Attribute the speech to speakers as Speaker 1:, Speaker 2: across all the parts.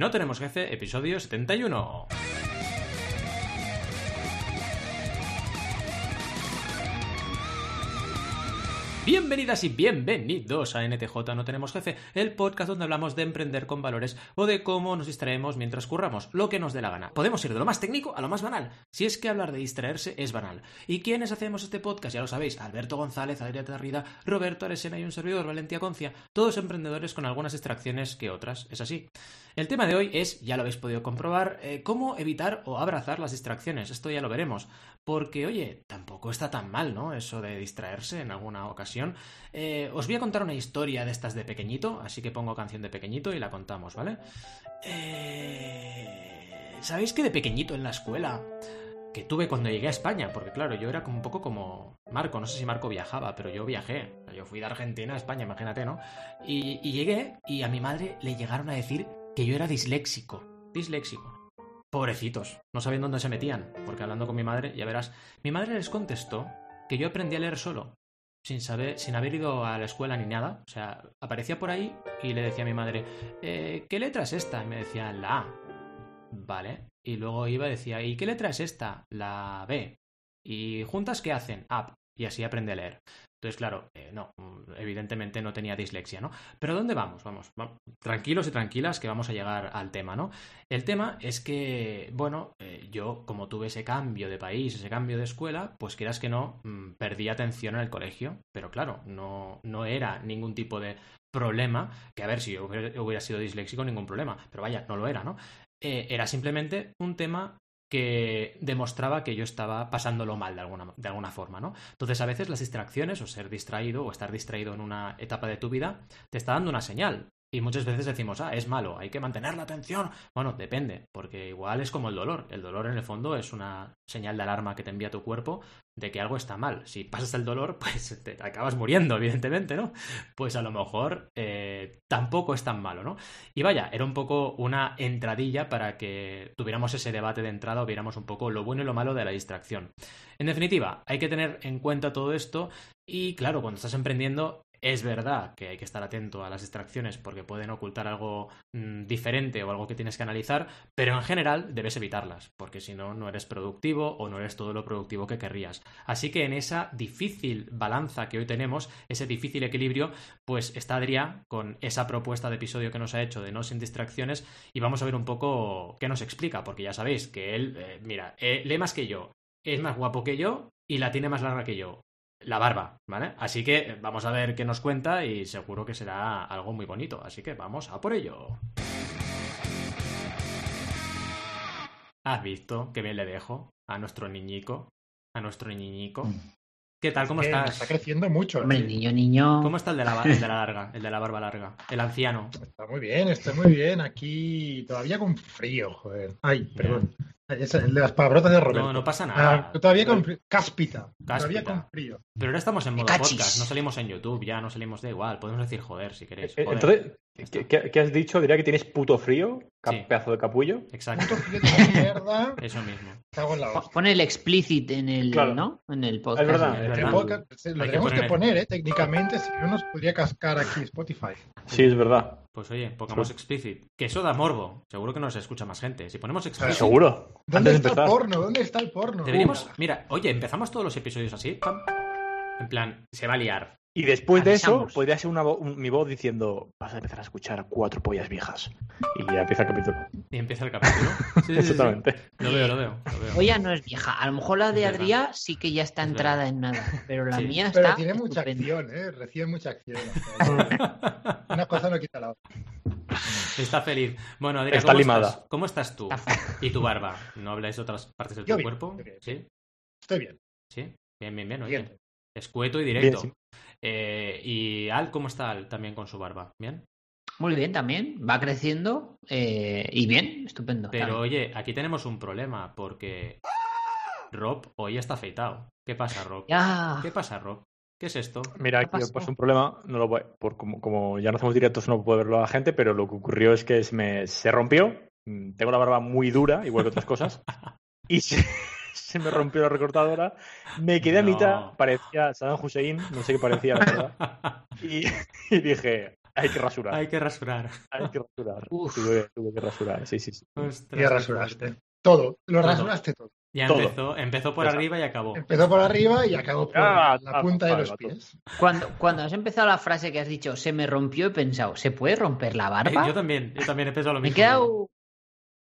Speaker 1: No Tenemos Jefe, episodio 71. Bienvenidas y bienvenidos a NTJ No Tenemos Jefe, el podcast donde hablamos de emprender con valores o de cómo nos distraemos mientras curramos, lo que nos dé la gana. Podemos ir de lo más técnico a lo más banal, si es que hablar de distraerse es banal. ¿Y quiénes hacemos este podcast? Ya lo sabéis, Alberto González, Adrián Tarrida, Roberto Aresena y un servidor, Valentía Concia, todos emprendedores con algunas distracciones que otras, es así. El tema de hoy es, ya lo habéis podido comprobar, eh, cómo evitar o abrazar las distracciones. Esto ya lo veremos. Porque, oye, tampoco está tan mal, ¿no? Eso de distraerse en alguna ocasión. Eh, os voy a contar una historia de estas de pequeñito, así que pongo canción de pequeñito y la contamos, ¿vale? Eh... ¿Sabéis que de pequeñito en la escuela que tuve cuando llegué a España, porque claro, yo era como un poco como Marco, no sé si Marco viajaba, pero yo viajé, yo fui de Argentina a España, imagínate, ¿no? Y, y, llegué y a mi madre le llegaron a decir que yo era disléxico, disléxico. Pobrecitos, no sabían dónde se metían, porque hablando con mi madre, ya verás, mi madre les contestó que yo aprendí a leer solo, sin saber, sin haber ido a la escuela ni nada. O sea, aparecía por ahí y le decía a mi madre, eh, ¿qué letra es esta? Y me decía, la A. Vale. Y luego iba y decía, ¿y qué letra es esta? La B. ¿Y juntas qué hacen? Up. Y así aprende a leer. Entonces, claro, eh, no, evidentemente no tenía dislexia, ¿no? Pero ¿dónde vamos? vamos? tranquilos y tranquilas que vamos a llegar al tema, ¿no? El tema es que, bueno, eh, yo como tuve ese cambio de país, ese cambio de escuela, pues quieras que no, mm, perdí atención en el colegio, pero claro, no, no era ningún tipo de problema, que a ver si hubiera sido disléxico, ningún problema, pero vaya, no lo era, ¿no? Eh, era simplemente un tema que demostraba que yo estaba pasándolo mal de alguna, de alguna forma, ¿no? Entonces a veces las distracciones o ser distraído o estar distraído en una etapa de tu vida te está dando una señal. Y muchas veces decimos, ah, es malo, hay que mantener la atención. Bueno, depende, porque igual es como el dolor. El dolor en el fondo es una señal de alarma que te envía tu cuerpo de que algo está mal. Si pasas el dolor, pues te acabas muriendo, evidentemente, ¿no? Pues a lo mejor eh, tampoco es tan malo, ¿no? Y vaya, era un poco una entradilla para que tuviéramos ese debate de entrada o viéramos un poco lo bueno y lo malo de la distracción. En definitiva, hay que tener en cuenta todo esto y claro, cuando estás emprendiendo es verdad que hay que estar atento a las distracciones porque pueden ocultar algo mm, diferente o algo que tienes que analizar, pero en general debes evitarlas, porque si no, no eres productivo o no eres todo lo productivo que querrías. Así que en esa difícil balanza que hoy tenemos, ese difícil equilibrio, pues está Adrián con esa propuesta de episodio que nos ha hecho de no sin distracciones y vamos a ver un poco qué nos explica, porque ya sabéis que él, eh, mira, eh, lee más que yo, es más guapo que yo y la tiene más larga que yo la barba, ¿vale? Así que vamos a ver qué nos cuenta y seguro que será algo muy bonito. Así que vamos a por ello. ¿Has visto qué bien le dejo a nuestro niñico? A nuestro niñico. Mm. ¿Qué tal? ¿Cómo estás?
Speaker 2: Está creciendo mucho.
Speaker 3: Hombre, niño, niño.
Speaker 1: ¿Cómo está el de, la, el de la larga? El de la barba larga. El anciano.
Speaker 2: Está muy bien, está muy bien. Aquí todavía con frío, joder. Ay, perdón. Es el de las palabrotas de Roberto.
Speaker 1: No, no pasa nada.
Speaker 2: Ah, todavía con frío. Cáspita. Todavía con frío.
Speaker 1: Pero ahora estamos en modo podcast, no salimos en YouTube, ya no salimos de igual. Podemos decir joder si queréis.
Speaker 4: Eh, entonces, ¿qué, has dicho? Diría que tienes puto frío, pedazo de capullo.
Speaker 1: Exacto.
Speaker 2: Puto frío de mierda.
Speaker 1: Eso mismo.
Speaker 3: Pone el explicit en el, ¿no? En el podcast.
Speaker 4: Es verdad.
Speaker 2: Es verdad. lo tenemos que poner, ¿eh? Técnicamente, si no nos podría cascar aquí Spotify.
Speaker 4: Sí, es verdad.
Speaker 1: Pues oye, pongamos explicit. Que eso da morbo. Seguro que nos escucha más gente. Si ponemos explicit.
Speaker 4: Seguro.
Speaker 2: ¿Dónde está el porno? ¿Dónde está el porno?
Speaker 1: Deberíamos. Mira, oye, empezamos todos los episodios así. En plan, se va a liar.
Speaker 4: Y después de eso, podría ser una mi voz diciendo: Vas a empezar a escuchar cuatro pollas viejas. Y ya empieza el capítulo.
Speaker 1: Y empieza el capítulo.
Speaker 4: Sí, Exactamente.
Speaker 1: Lo veo, lo veo.
Speaker 3: Polla no es vieja. A lo mejor la de Adrián sí que ya está entrada en nada. Pero la mía está.
Speaker 2: Pero tiene mucha acción, ¿eh? Recibe mucha acción. una cosa no quita la otra.
Speaker 1: Está feliz. Bueno, Adrián,
Speaker 4: está
Speaker 1: ¿cómo,
Speaker 4: limada.
Speaker 1: Estás? ¿cómo estás tú? Y tu barba. ¿No habláis de otras partes de tu cuerpo?
Speaker 2: ¿Sí? Estoy bien.
Speaker 1: Sí, bien, bien, bien. Oye. Escueto y directo. Eh, ¿Y Al cómo está Al también con su barba? ¿Bien?
Speaker 3: Muy bien, también. Va creciendo eh, y bien, estupendo.
Speaker 1: Pero oye, aquí tenemos un problema porque Rob hoy está afeitado. ¿Qué pasa, Rob? ¿Qué pasa, Rob? ¿Qué es esto?
Speaker 4: Mira, aquí pues un problema, no lo voy, por, como, como, ya no hacemos directos no puedo verlo a la gente, pero lo que ocurrió es que se, me, se rompió. Mm, tengo la barba muy dura, igual que otras cosas. y se, se me rompió la recortadora, me quedé a mitad, parecía Saddam Hussein, no sé qué parecía, la verdad. Y, dije, Hay que rasurar.
Speaker 1: Hay que rasurar.
Speaker 4: Hay que rasurar. Tuve, tuve que rasurar, sí, sí, sí.
Speaker 1: Ostras,
Speaker 2: Y rasuraste. Todo. Lo
Speaker 1: Todo.
Speaker 2: rasuraste todo.
Speaker 1: Ya
Speaker 4: Todo.
Speaker 1: empezó, empezó por
Speaker 4: Exacto.
Speaker 1: arriba y acabó.
Speaker 2: Empezó por arriba y acabó por
Speaker 4: Ah,
Speaker 2: la
Speaker 4: ah,
Speaker 2: punta de los pies.
Speaker 3: Cuando, cuando has empezado la frase que has dicho, se me rompió, he pensado, ¿se puede romper la
Speaker 1: Eh,
Speaker 3: barba?
Speaker 1: Yo también, yo también he pensado lo
Speaker 3: Me he
Speaker 1: mismo.
Speaker 3: quedado...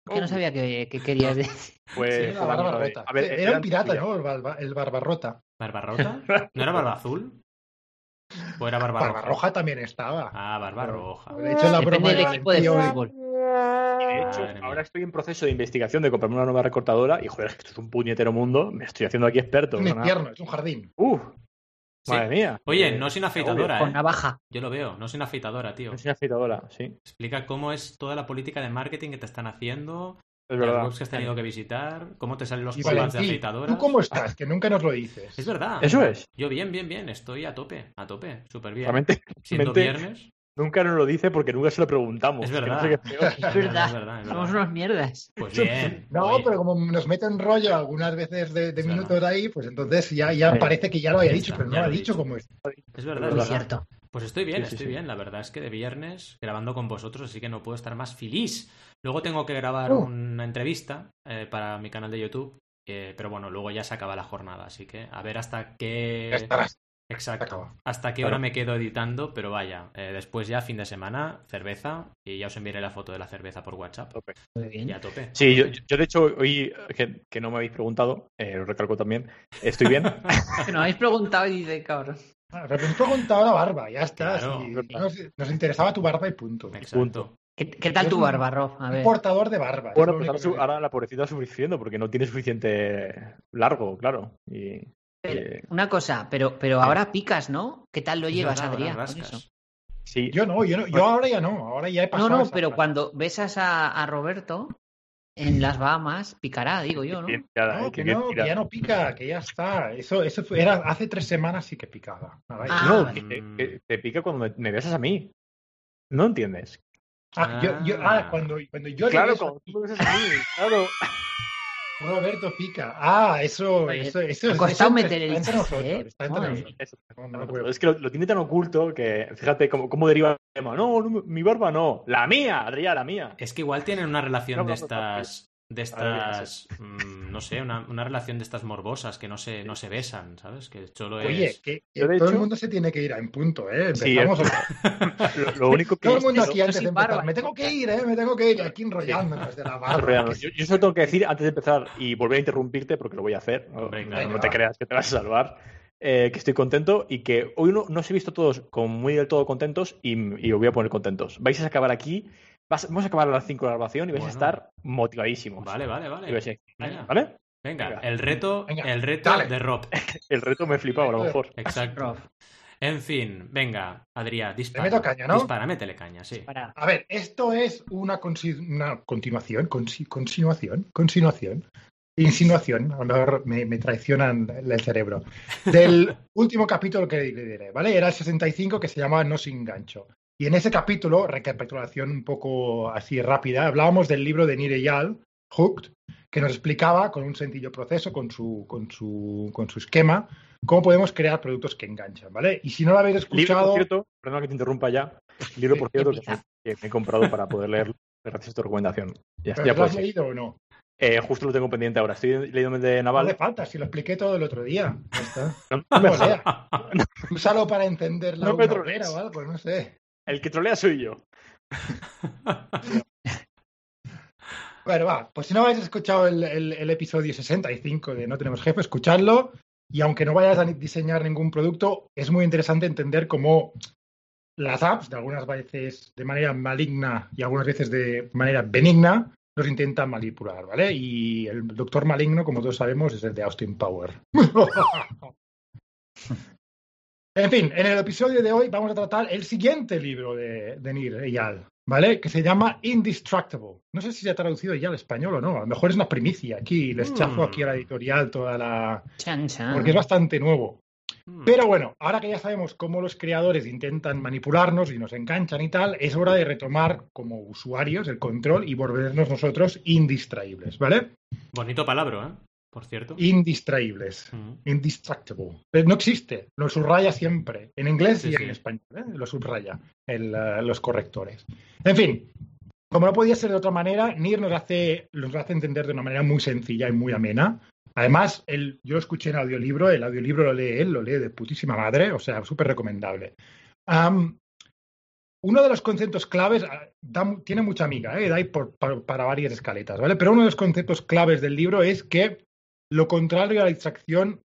Speaker 3: Que
Speaker 4: Oh.
Speaker 3: no sabía qué, qué querías decir.
Speaker 4: Pues,
Speaker 2: Sí,
Speaker 4: fue
Speaker 2: la barba
Speaker 4: amigo de-
Speaker 2: rota.
Speaker 4: A ver,
Speaker 2: Era un pirata. ¿no? El, barba, el barbarrota.
Speaker 1: ¿Barbarrota? ¿No era barba azul? ¿O era barba roja?
Speaker 2: Barbarroja también estaba.
Speaker 1: Ah, barba roja.
Speaker 2: Le he hecho la
Speaker 3: Depende del
Speaker 2: del
Speaker 3: equipo de
Speaker 2: eh.
Speaker 3: fútbol.
Speaker 4: Y de hecho,
Speaker 1: Madre mía.
Speaker 4: ahora estoy en proceso de investigación de comprarme una nueva recortadora y joder, es que esto es un puñetero mundo. Me estoy haciendo aquí experto.
Speaker 2: Es un
Speaker 4: ¿no?
Speaker 2: infierno, es un jardín.
Speaker 4: Uf,
Speaker 1: Sí.
Speaker 4: madre mía.
Speaker 1: Oye,
Speaker 4: Eh,
Speaker 1: no soy una afeitadora,
Speaker 3: Con
Speaker 1: ¿eh?
Speaker 3: navaja.
Speaker 1: Yo lo veo, no soy una afeitadora, tío.
Speaker 4: Es una afeitadora, sí.
Speaker 1: Explica cómo es toda la política de marketing que te están haciendo,
Speaker 4: Es verdad.
Speaker 1: webs que has tenido que visitar, cómo te salen los colores de
Speaker 2: Valentín,
Speaker 1: afeitadoras.
Speaker 2: ¿tú cómo estás? Que nunca nos lo dices.
Speaker 1: Es verdad.
Speaker 4: Eso es.
Speaker 1: Yo bien, bien, bien. Estoy a tope, a tope. Súper bien.
Speaker 4: Realmente
Speaker 1: Siendo
Speaker 4: mente-
Speaker 1: viernes.
Speaker 4: Nunca nos lo dice porque nunca se lo preguntamos.
Speaker 1: Es
Speaker 4: no
Speaker 1: verdad.
Speaker 4: sé qué peor.
Speaker 3: Es verdad.
Speaker 1: Es verdad, es
Speaker 3: Somos unos mierdas.
Speaker 1: Pues bien.
Speaker 2: No,
Speaker 1: Oye,
Speaker 2: pero como nos meten rollo algunas veces de, minutos ahí, pues entonces ya, ya
Speaker 4: Sí.
Speaker 2: parece que ya lo haya
Speaker 1: Ya
Speaker 2: dicho, pero no lo ha dicho
Speaker 1: dicho.
Speaker 2: como es.
Speaker 1: Es verdad,
Speaker 4: Es
Speaker 3: cierto.
Speaker 1: Pues estoy bien,
Speaker 4: Sí, sí,
Speaker 1: estoy
Speaker 4: sí.
Speaker 1: bien. La verdad es que de viernes grabando con vosotros, así que no puedo estar más feliz. Luego tengo que grabar
Speaker 2: Uh.
Speaker 1: una entrevista eh, para mi canal de YouTube. eh, pero bueno, luego ya se acaba la jornada, así que a ver hasta qué.
Speaker 2: Ya estarás.
Speaker 1: Exacto. Hasta qué
Speaker 4: Claro.
Speaker 1: hora me quedo editando, pero vaya. eh, después ya, fin de semana, cerveza. Y ya os enviaré la foto de la cerveza por WhatsApp.
Speaker 4: Tope.
Speaker 3: Muy bien.
Speaker 1: Y a tope.
Speaker 4: Sí, yo, yo de hecho hoy, que, que no me habéis preguntado, eh, lo recalco también, estoy bien.
Speaker 3: Que nos habéis preguntado y dice, cabrón.
Speaker 2: Repente preguntado la barba, ya está.
Speaker 1: Claro.
Speaker 2: sí. nos, nos interesaba tu barba y punto.
Speaker 1: Exacto.
Speaker 4: Punto.
Speaker 3: ¿Qué, qué tal tu barba, Rob? A
Speaker 2: Un
Speaker 3: ver.
Speaker 2: portador de barba.
Speaker 4: Bueno, pues ahora, su- la pobrecita sufriendo porque no tiene suficiente largo, claro. Y,
Speaker 3: Pero,
Speaker 4: eh,
Speaker 3: una cosa, pero, pero ahora picas, ¿no? ¿Qué tal lo llevas, Adrián?
Speaker 1: ahora
Speaker 4: sí,
Speaker 2: Yo no, yo no, yo ahora ya no, ahora ya he
Speaker 3: No,
Speaker 2: pasado.
Speaker 3: no,
Speaker 2: esa
Speaker 3: pero cuando besas a, a Roberto en las Bahamas, picará, digo yo, ¿no?
Speaker 4: tirada,
Speaker 2: No,
Speaker 4: eh,
Speaker 2: que no, que ya no pica, que ya está. Eso, eso fue- era hace tres semanas sí que picaba.
Speaker 3: Ah,
Speaker 4: no,
Speaker 3: vale.
Speaker 4: que- que te pica cuando me, me besas a mí. No entiendes.
Speaker 2: Ah, yo, yo- ah, cuando, cuando yo le
Speaker 4: claro,
Speaker 2: beso
Speaker 4: cuando tú me besas a mí, claro.
Speaker 2: Roberto pica. Ah, eso, eso, eso,
Speaker 3: ha
Speaker 2: eso
Speaker 3: costado meter el
Speaker 2: está entre
Speaker 3: chiste,
Speaker 2: nosotros,
Speaker 3: ¿eh?
Speaker 2: está
Speaker 4: Es que lo, lo tiene tan oculto que, fíjate cómo, cómo deriva el tema. No, no, mi barba no. La mía, Adrián, la mía.
Speaker 1: Es que igual tienen una relación
Speaker 4: No,
Speaker 1: de estas. De estas. mm, no sé, una, una relación de estas morbosas que no se, no se besan, ¿sabes? Que solo
Speaker 2: Oye,
Speaker 1: es.
Speaker 2: que, que todo el mundo se tiene que ir a en punto, ¿eh?
Speaker 4: Sí, Lo, lo único que
Speaker 2: todo el mundo aquí antes de empezar.
Speaker 3: barba.
Speaker 2: Me tengo que ir, ¿eh? Me tengo que ir. Aquí enrollándonos de la barba.
Speaker 4: Real, Yo, yo solo tengo que decir antes de empezar y volver a interrumpirte porque lo voy a hacer. No,
Speaker 1: Hombre,
Speaker 4: no- te creas que te vas a salvar. eh, que estoy contento y que hoy no, no os he visto todos como muy del todo contentos y, y os voy a poner contentos. Vais a acabar aquí, vas- vamos a acabar a las 5 de la grabación y vais
Speaker 1: Bueno.
Speaker 4: a estar motivadísimos.
Speaker 1: Vale, vale,
Speaker 4: Y
Speaker 1: vale.
Speaker 4: vais a decir,
Speaker 1: Venga.
Speaker 4: ¿Vale?
Speaker 1: Venga,
Speaker 4: Venga.
Speaker 1: el reto,
Speaker 2: Venga,
Speaker 1: el reto
Speaker 2: dale.
Speaker 1: de Rob.
Speaker 4: El reto me he flipado a lo mejor.
Speaker 1: Exacto.
Speaker 3: Rob,
Speaker 1: En fin, venga, Adrián, dispara.
Speaker 2: meto caña, ¿no?
Speaker 1: Dispara, métele caña, sí.
Speaker 2: A ver, esto es una, consi- una continuación, consi- continuación, continuación, insinuación, a lo mejor me, me traicionan el cerebro, del último capítulo que le diré, ¿vale? Era el 65 que se llamaba No sin gancho. Y en ese capítulo, recapitulación un poco así rápida, hablábamos del libro de Nire Yal, Hooked, que nos explicaba con un sencillo proceso, con su, con su, con su esquema, cómo podemos crear productos que enganchan, ¿vale? Y si no lo habéis
Speaker 4: Libro,
Speaker 2: escuchado...
Speaker 4: por cierto, perdona que te interrumpa ya. Libro, por cierto, que, me he comprado para poder leerlo gracias a tu recomendación. Ya,
Speaker 2: ¿pero
Speaker 4: ya
Speaker 2: ¿Lo has
Speaker 4: ser.
Speaker 2: leído o no?
Speaker 4: Eh, justo lo tengo pendiente ahora. Estoy leyendo el de
Speaker 2: No
Speaker 4: Naval.
Speaker 2: le falta, si lo expliqué todo el otro día. Ya está.
Speaker 4: No, no me
Speaker 2: No, lea. Úsalo para entender la
Speaker 4: No me
Speaker 2: o algo, no sé.
Speaker 4: El que trolea soy yo.
Speaker 2: Bueno, va, pues si no habéis escuchado el, el- el episodio 65 de No tenemos jefe, escuchadlo. Y aunque no vayas a diseñar ningún producto, es muy interesante entender cómo las apps, de algunas veces de manera maligna y algunas veces de manera benigna, nos intentan manipular, ¿vale? Y el doctor maligno, como todos sabemos, es el de Austin Power. en fin, en el episodio de hoy vamos a tratar el siguiente libro de, de Nir Eyal, ¿vale? Que se llama Indestructible. No sé si se ha traducido ya al español o no. A lo mejor es una primicia aquí. Les
Speaker 1: Mm.
Speaker 2: chafo aquí a la editorial toda la...
Speaker 3: Chan, chan.
Speaker 2: Porque es bastante nuevo.
Speaker 1: Mm.
Speaker 2: Pero bueno, ahora que ya sabemos cómo los creadores intentan manipularnos y nos enganchan y tal, es hora de retomar como usuarios el control y volvernos nosotros indistraíbles, ¿vale?
Speaker 1: Bonito palabra, ¿eh? Por cierto.
Speaker 2: indistraíbles. Indistractable. Pero no existe. Lo subraya siempre. En inglés
Speaker 1: Sí,
Speaker 2: y
Speaker 1: sí.
Speaker 2: en español. ¿eh? Lo subraya el, eh, los correctores. En fin, como no podía ser de otra manera, Nir nos hace, nos hace entender de una manera muy sencilla y muy amena. Además, el, yo lo escuché en audiolibro, el audiolibro lo lee él, lo lee de putísima madre, o sea, súper recomendable. Uno de los conceptos claves ah, da tiene mucha amiga, ¿eh? da ahí por- para, para varias escaletas, ¿vale? Pero uno de los conceptos claves del libro es que lo contrario a la distracción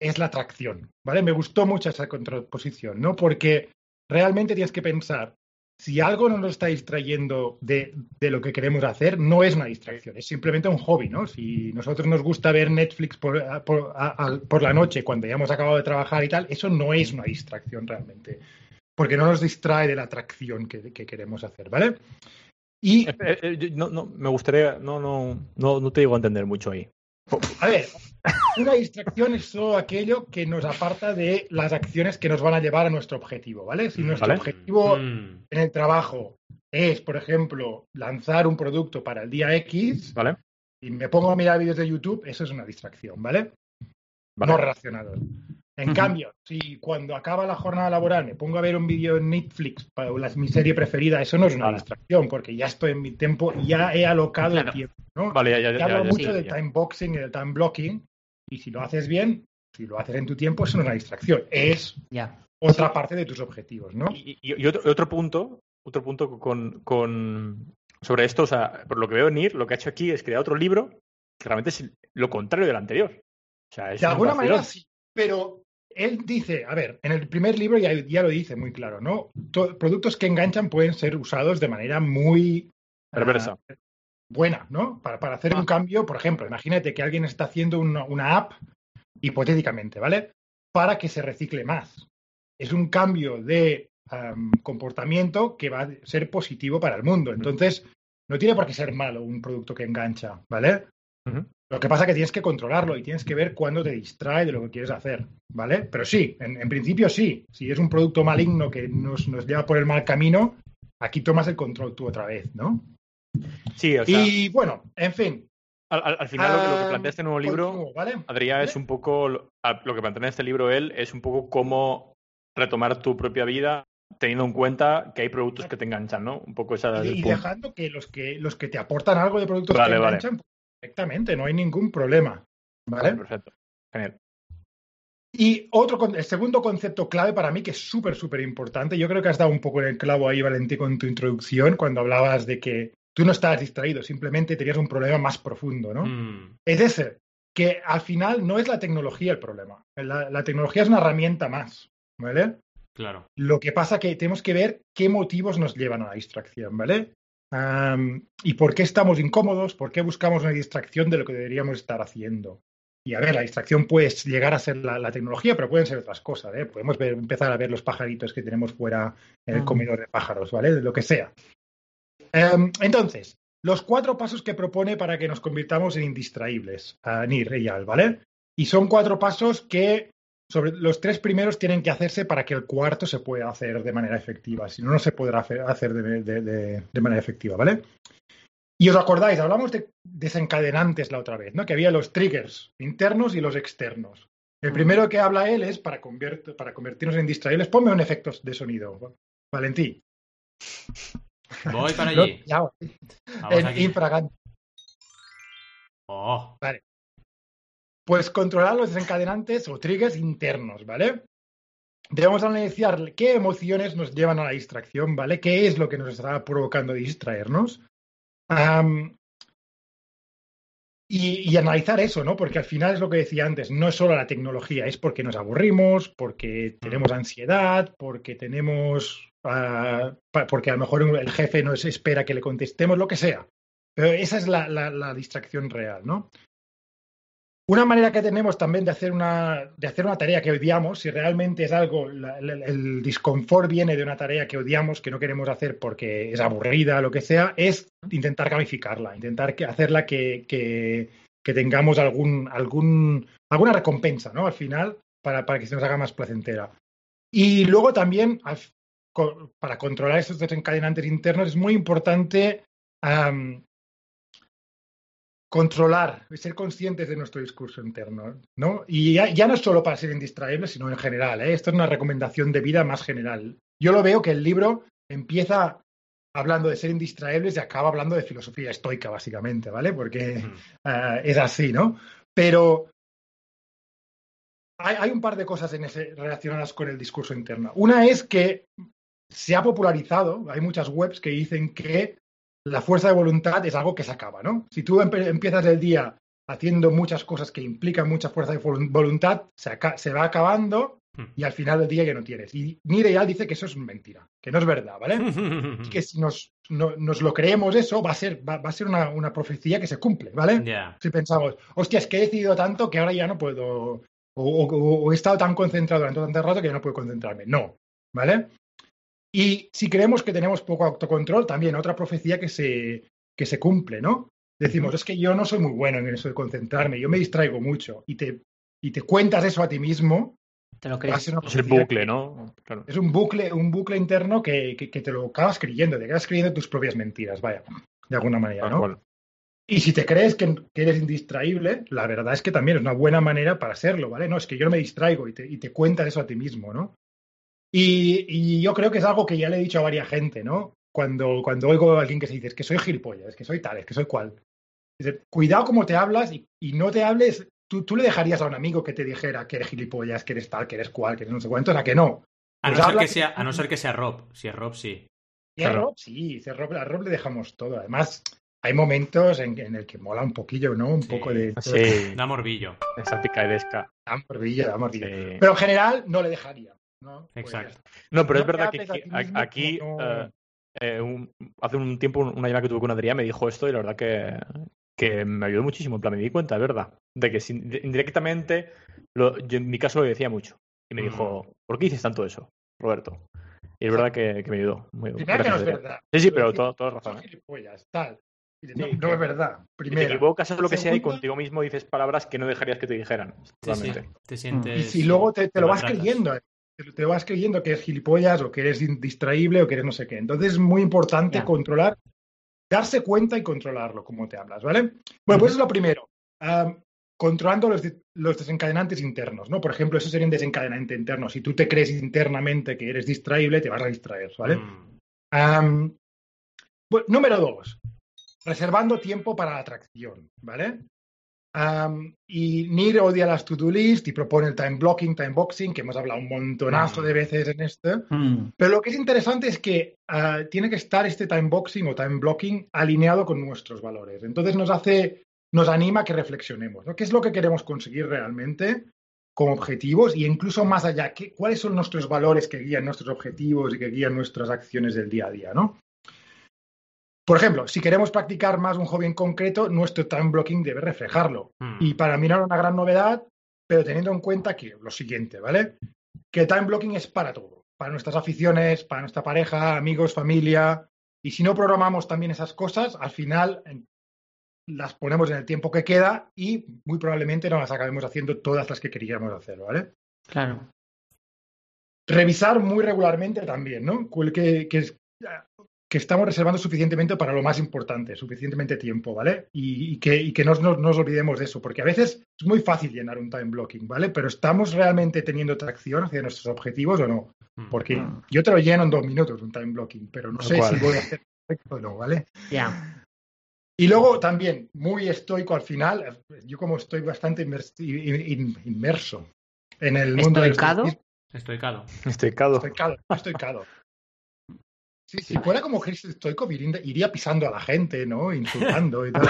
Speaker 2: es la atracción, ¿vale? Me gustó mucho esa contraposición, ¿no? Porque realmente tienes que pensar, si algo no nos está distrayendo de, de lo que queremos hacer, no es una distracción, es simplemente un hobby, ¿no? Si nosotros nos gusta ver Netflix por, por, la noche cuando ya hemos acabado de trabajar y tal, eso no es una distracción realmente, porque no nos distrae de la atracción que, que queremos hacer, ¿vale? Y
Speaker 4: Eh, no, no, me gustaría. No, no, no, no te digo entender mucho ahí.
Speaker 2: A ver, una distracción es solo aquello que nos aparta de las acciones que nos van a llevar a nuestro objetivo, ¿vale? Si nuestro
Speaker 4: Vale.
Speaker 2: objetivo
Speaker 1: Mm.
Speaker 2: en el trabajo es, por ejemplo, lanzar un producto para el día X
Speaker 4: ¿Vale?
Speaker 2: y me pongo a mirar vídeos de YouTube, eso es una distracción, ¿vale?
Speaker 4: Vale.
Speaker 2: No relacionados. En cambio, si cuando acaba la jornada laboral me pongo a ver un vídeo en Netflix para la- mi serie preferida, eso no es una
Speaker 4: Vale.
Speaker 2: distracción, porque ya estoy en mi tiempo, ya he alocado
Speaker 3: Claro.
Speaker 2: el tiempo, ¿no?
Speaker 4: Vale, ya, ya,
Speaker 2: Te
Speaker 4: ya,
Speaker 2: hablo
Speaker 4: ya,
Speaker 2: mucho del
Speaker 4: ya.
Speaker 2: time boxing y del time blocking, y si lo haces bien, si lo haces en tu tiempo, eso no es una distracción, es
Speaker 3: Ya.
Speaker 2: otra parte de tus objetivos, ¿no?
Speaker 4: Y, y- y otro, otro punto, otro punto con, con sobre esto, o sea, por lo que veo Nir, lo que ha hecho aquí es crear otro libro que realmente es lo contrario del anterior. O sea, es
Speaker 2: De
Speaker 4: un
Speaker 2: alguna
Speaker 4: vacilón.
Speaker 2: manera sí, pero él dice, a ver, en el primer libro ya, ya lo dice muy claro, ¿no? To- productos que enganchan pueden ser usados de manera muy
Speaker 4: Perversa.
Speaker 2: ah, buena, ¿no? Para, para hacer
Speaker 4: Ah.
Speaker 2: un cambio, por ejemplo, imagínate que alguien está haciendo una, una app, hipotéticamente, ¿vale? Para que se recicle más. Es un cambio de am, comportamiento que va a ser positivo para el mundo. Entonces, no tiene por qué ser malo un producto que engancha, ¿vale? Lo que pasa es que tienes que controlarlo y tienes que ver cuándo te distrae de lo que quieres hacer, ¿vale? Pero sí, en, en principio sí. Si es un producto maligno que nos, nos lleva por el mal camino, aquí tomas el control tú otra vez, ¿no?
Speaker 4: Sí, o sea,
Speaker 2: y bueno, en fin.
Speaker 4: al, al- al final lo que, lo que
Speaker 2: ah,
Speaker 4: plantea este nuevo libro. Adrián, es un poco, lo que plantea en este libro él, es un poco cómo retomar tu propia vida teniendo en cuenta que hay productos que te enganchan, ¿no? Un poco esa es
Speaker 2: Y, y dejando que los que los que te aportan algo de productos
Speaker 4: Vale,
Speaker 2: que
Speaker 4: vale.
Speaker 2: enganchan, perfectamente, no hay ningún problema, ¿vale?
Speaker 4: Perfecto. Genial.
Speaker 2: Y otro, el segundo concepto clave para mí, que es súper, súper importante, yo creo que has dado un poco en el clavo ahí, Valentín, con tu introducción, cuando hablabas de que tú no estabas distraído, simplemente tenías un problema más profundo, ¿no?
Speaker 1: Mm.
Speaker 2: Es ese, que al final no es la tecnología el problema. La, la tecnología es una herramienta más, ¿vale?
Speaker 1: Claro.
Speaker 2: Lo que pasa que tenemos que ver qué motivos nos llevan a la distracción, ¿vale? Y por qué estamos incómodos, por qué buscamos una distracción de lo que deberíamos estar haciendo. Y a ver, la distracción puede llegar a ser la, la tecnología, pero pueden ser otras cosas, ¿eh? Podemos ver- empezar a ver los pajaritos que tenemos fuera en el
Speaker 3: Mm.
Speaker 2: comedor de pájaros, ¿vale? De lo que sea. Entonces, los cuatro pasos que propone para que nos convirtamos en indistraíbles, a Nir y Al, ¿vale? Y son cuatro pasos que sobre los tres primeros tienen que hacerse para que el cuarto se pueda hacer de manera efectiva. Si no, no se podrá hacer, de, de- de- de manera efectiva, ¿vale? Y os acordáis, hablamos de desencadenantes la otra vez, ¿no? Que había los triggers internos y los externos. El primero que habla él es para, para convertirnos en distraíbles. Ponme un efecto de sonido, Valentí.
Speaker 1: Voy para
Speaker 2: No,
Speaker 1: allí.
Speaker 2: ya, en
Speaker 1: aquí.
Speaker 2: infragante.
Speaker 1: Oh,
Speaker 2: Pues controlar los desencadenantes o triggers internos, ¿vale? Debemos analizar qué emociones nos llevan a la distracción, ¿vale? ¿Qué es lo que nos está provocando distraernos? Y, y analizar eso, ¿no? Porque al final es lo que decía antes, no es solo la tecnología, es porque nos aburrimos, porque tenemos ansiedad, porque tenemos, pa- porque a lo mejor el jefe nos espera que le contestemos, lo que sea. Pero esa es la, la- la distracción real, ¿no? Una manera que tenemos también de hacer una, de hacer una tarea que odiamos, si realmente es algo, el disconfort viene de una tarea que odiamos, que no queremos hacer porque es aburrida, lo que sea, es intentar gamificarla, intentar que, hacerla que, que- tengamos algún, algún, alguna recompensa, ¿no? Al final, para, para que se nos haga más placentera. Y luego también, para controlar esos desencadenantes internos, es muy importante controlar, ser conscientes de nuestro discurso interno, ¿no? Y ya, ya no es solo para ser indistraíbles, sino en general. ¿eh? Esto es una recomendación de vida más general. Yo lo veo que el libro empieza hablando de ser indistraíbles y acaba hablando de filosofía estoica, básicamente, ¿vale? Porque uh, es así, ¿no? Pero hay, hay, un par de cosas en ese, relacionadas con el discurso interno. Una es que se ha popularizado, hay muchas webs que dicen que la fuerza de voluntad es algo que se acaba, ¿no? Si tú empiezas el día haciendo muchas cosas que implican mucha fuerza de voluntad, se, se va acabando y al final del día ya no tienes. Y Nireal dice que eso es mentira, que no es verdad, ¿vale? y que si nos, no, nos, lo creemos eso, va a ser, va, va a ser una, una, profecía que se cumple, ¿vale?
Speaker 1: Yeah.
Speaker 2: Si pensamos, hostia, es que he decidido tanto que ahora ya no puedo, o, o, o he estado tan concentrado durante tanto rato que ya no puedo concentrarme. No, ¿vale? Y si creemos que tenemos poco autocontrol, también otra profecía que se, que se cumple, ¿no? Decimos, es que yo no soy muy bueno en eso de concentrarme, yo me distraigo mucho y te, y te cuentas eso a ti mismo.
Speaker 3: Te lo crees.
Speaker 4: Es el bucle, ¿no? Claro.
Speaker 2: Es un bucle, un bucle interno que, que, que te lo acabas creyendo, te acabas creyendo tus propias mentiras, vaya, de alguna manera, ¿no?
Speaker 4: cual.
Speaker 2: Y si te crees que, que eres indistraíble, la verdad es que también es una buena manera para serlo, ¿vale? No, es que yo no me distraigo y te, y te cuentas eso a ti mismo, ¿no? Y, y yo creo que es algo que ya le he dicho a varias gente, ¿no? Cuando, cuando oigo a alguien que se dice, es que soy gilipollas, es que soy tal, es que soy cual. Dice, cuidado cómo te hablas y, y no te hables. Tú, tú le dejarías a un amigo que te dijera que eres gilipollas, que eres tal, que eres cual, que eres no sé cuánto, a que no.
Speaker 1: A no,
Speaker 2: Pues habla-
Speaker 1: que sea, a no ser que sea Rob. Si es Rob, sí.
Speaker 2: A
Speaker 4: Claro.
Speaker 2: Rob, sí, si a Rob, a Rob le dejamos todo. Además, hay momentos en, en el que mola un poquillo, ¿no? Un
Speaker 1: Sí.
Speaker 2: poco de,
Speaker 4: Sí,
Speaker 1: Da morbillo.
Speaker 4: esa picadesca.
Speaker 2: Da morbillo, da morbillo.
Speaker 4: Sí.
Speaker 2: Pero en general no le dejaría. ¿No? Pues
Speaker 1: Exacto.
Speaker 4: No, pero
Speaker 2: No
Speaker 4: es verdad que aquí,
Speaker 2: ti mismo
Speaker 4: aquí,
Speaker 2: como no-
Speaker 4: eh, eh, un- hace un tiempo una llamada que tuve con Adrián me dijo esto y la verdad que, que me ayudó muchísimo. En plan, me di cuenta, es verdad, de que sin- de- indirectamente, lo- yo en mi caso lo decía mucho. Y me
Speaker 1: Mm.
Speaker 4: dijo, ¿por qué dices tanto eso, Roberto? Y es verdad que, que me ayudó. Muy,
Speaker 2: Primero que no es verdad.
Speaker 4: Sí, sí, pero todo, todo
Speaker 2: "Son
Speaker 4: razón. ¿eh?
Speaker 2: gilipollas, tal.
Speaker 4: Sí,
Speaker 2: no, no es verdad.
Speaker 4: Si te
Speaker 2: Primero.
Speaker 4: equivocas o lo que sea y contigo mismo dices palabras que no dejarías que te dijeran.
Speaker 1: Sí. Te sientes.
Speaker 2: Y si luego te, te lo vas creyendo, eh, te, vas creyendo que eres gilipollas o que eres distraíble o que eres no sé qué. Entonces es muy importante controlar, darse cuenta y controlarlo, como te hablas, ¿vale? Bueno, pues eso es lo primero. Controlando los, de- los desencadenantes internos, ¿no? Por ejemplo, eso sería un desencadenante interno. Si tú te crees internamente que eres distraíble, te vas a distraer, ¿vale?
Speaker 1: Mm.
Speaker 2: Bueno, número dos, reservando tiempo para la atracción, ¿vale? Am, y Nir odia las to-do list y propone el time blocking, time boxing, que hemos hablado un montonazo
Speaker 1: Mm.
Speaker 2: de veces en este.
Speaker 3: Mm.
Speaker 2: Pero lo que es interesante es que ah, tiene que estar este time boxing o time blocking alineado con nuestros valores. Entonces nos hace, nos anima a que reflexionemos, ¿no? ¿Qué es lo que queremos conseguir realmente como objetivos y incluso más allá? ¿qué, ¿Cuáles son nuestros valores que guían nuestros objetivos y que guían nuestras acciones del día a día, ¿no? Por ejemplo, si queremos practicar más un hobby en concreto, nuestro time blocking debe reflejarlo.
Speaker 1: Mm.
Speaker 2: Y para mí no era una gran novedad, pero teniendo en cuenta que lo siguiente, ¿vale? Que time blocking es para todo, para nuestras aficiones, para nuestra pareja, amigos, familia. Y si no programamos también esas cosas, al final las ponemos en el tiempo que queda y muy probablemente no las acabemos haciendo todas las que queríamos hacer, ¿vale?
Speaker 3: Claro.
Speaker 2: Revisar muy regularmente también, ¿no? Que, que, es- que estamos reservando suficientemente para lo más importante, suficientemente tiempo, ¿vale? Y, y que, y que no, nos- no nos olvidemos de eso, porque a veces es muy fácil llenar un time blocking, ¿vale? Pero ¿estamos realmente teniendo tracción hacia nuestros objetivos o no?
Speaker 1: Mm.
Speaker 2: Porque
Speaker 3: Mm.
Speaker 2: yo te lo lleno en dos minutos un time blocking, pero no sé
Speaker 4: cual.
Speaker 2: si voy a hacer perfecto o no, ¿vale?
Speaker 3: Ya.
Speaker 2: Y luego también, muy estoico al final, yo como estoy bastante inmers- in- in- inmerso en el mundo del
Speaker 3: ¿Estoicado?
Speaker 1: Estoicado.
Speaker 4: Estoy cado.
Speaker 2: Estoicado, estoicado. Sí, si fuera como Cristo estoico, iría, pisando a la gente, ¿no? Insultando y tal.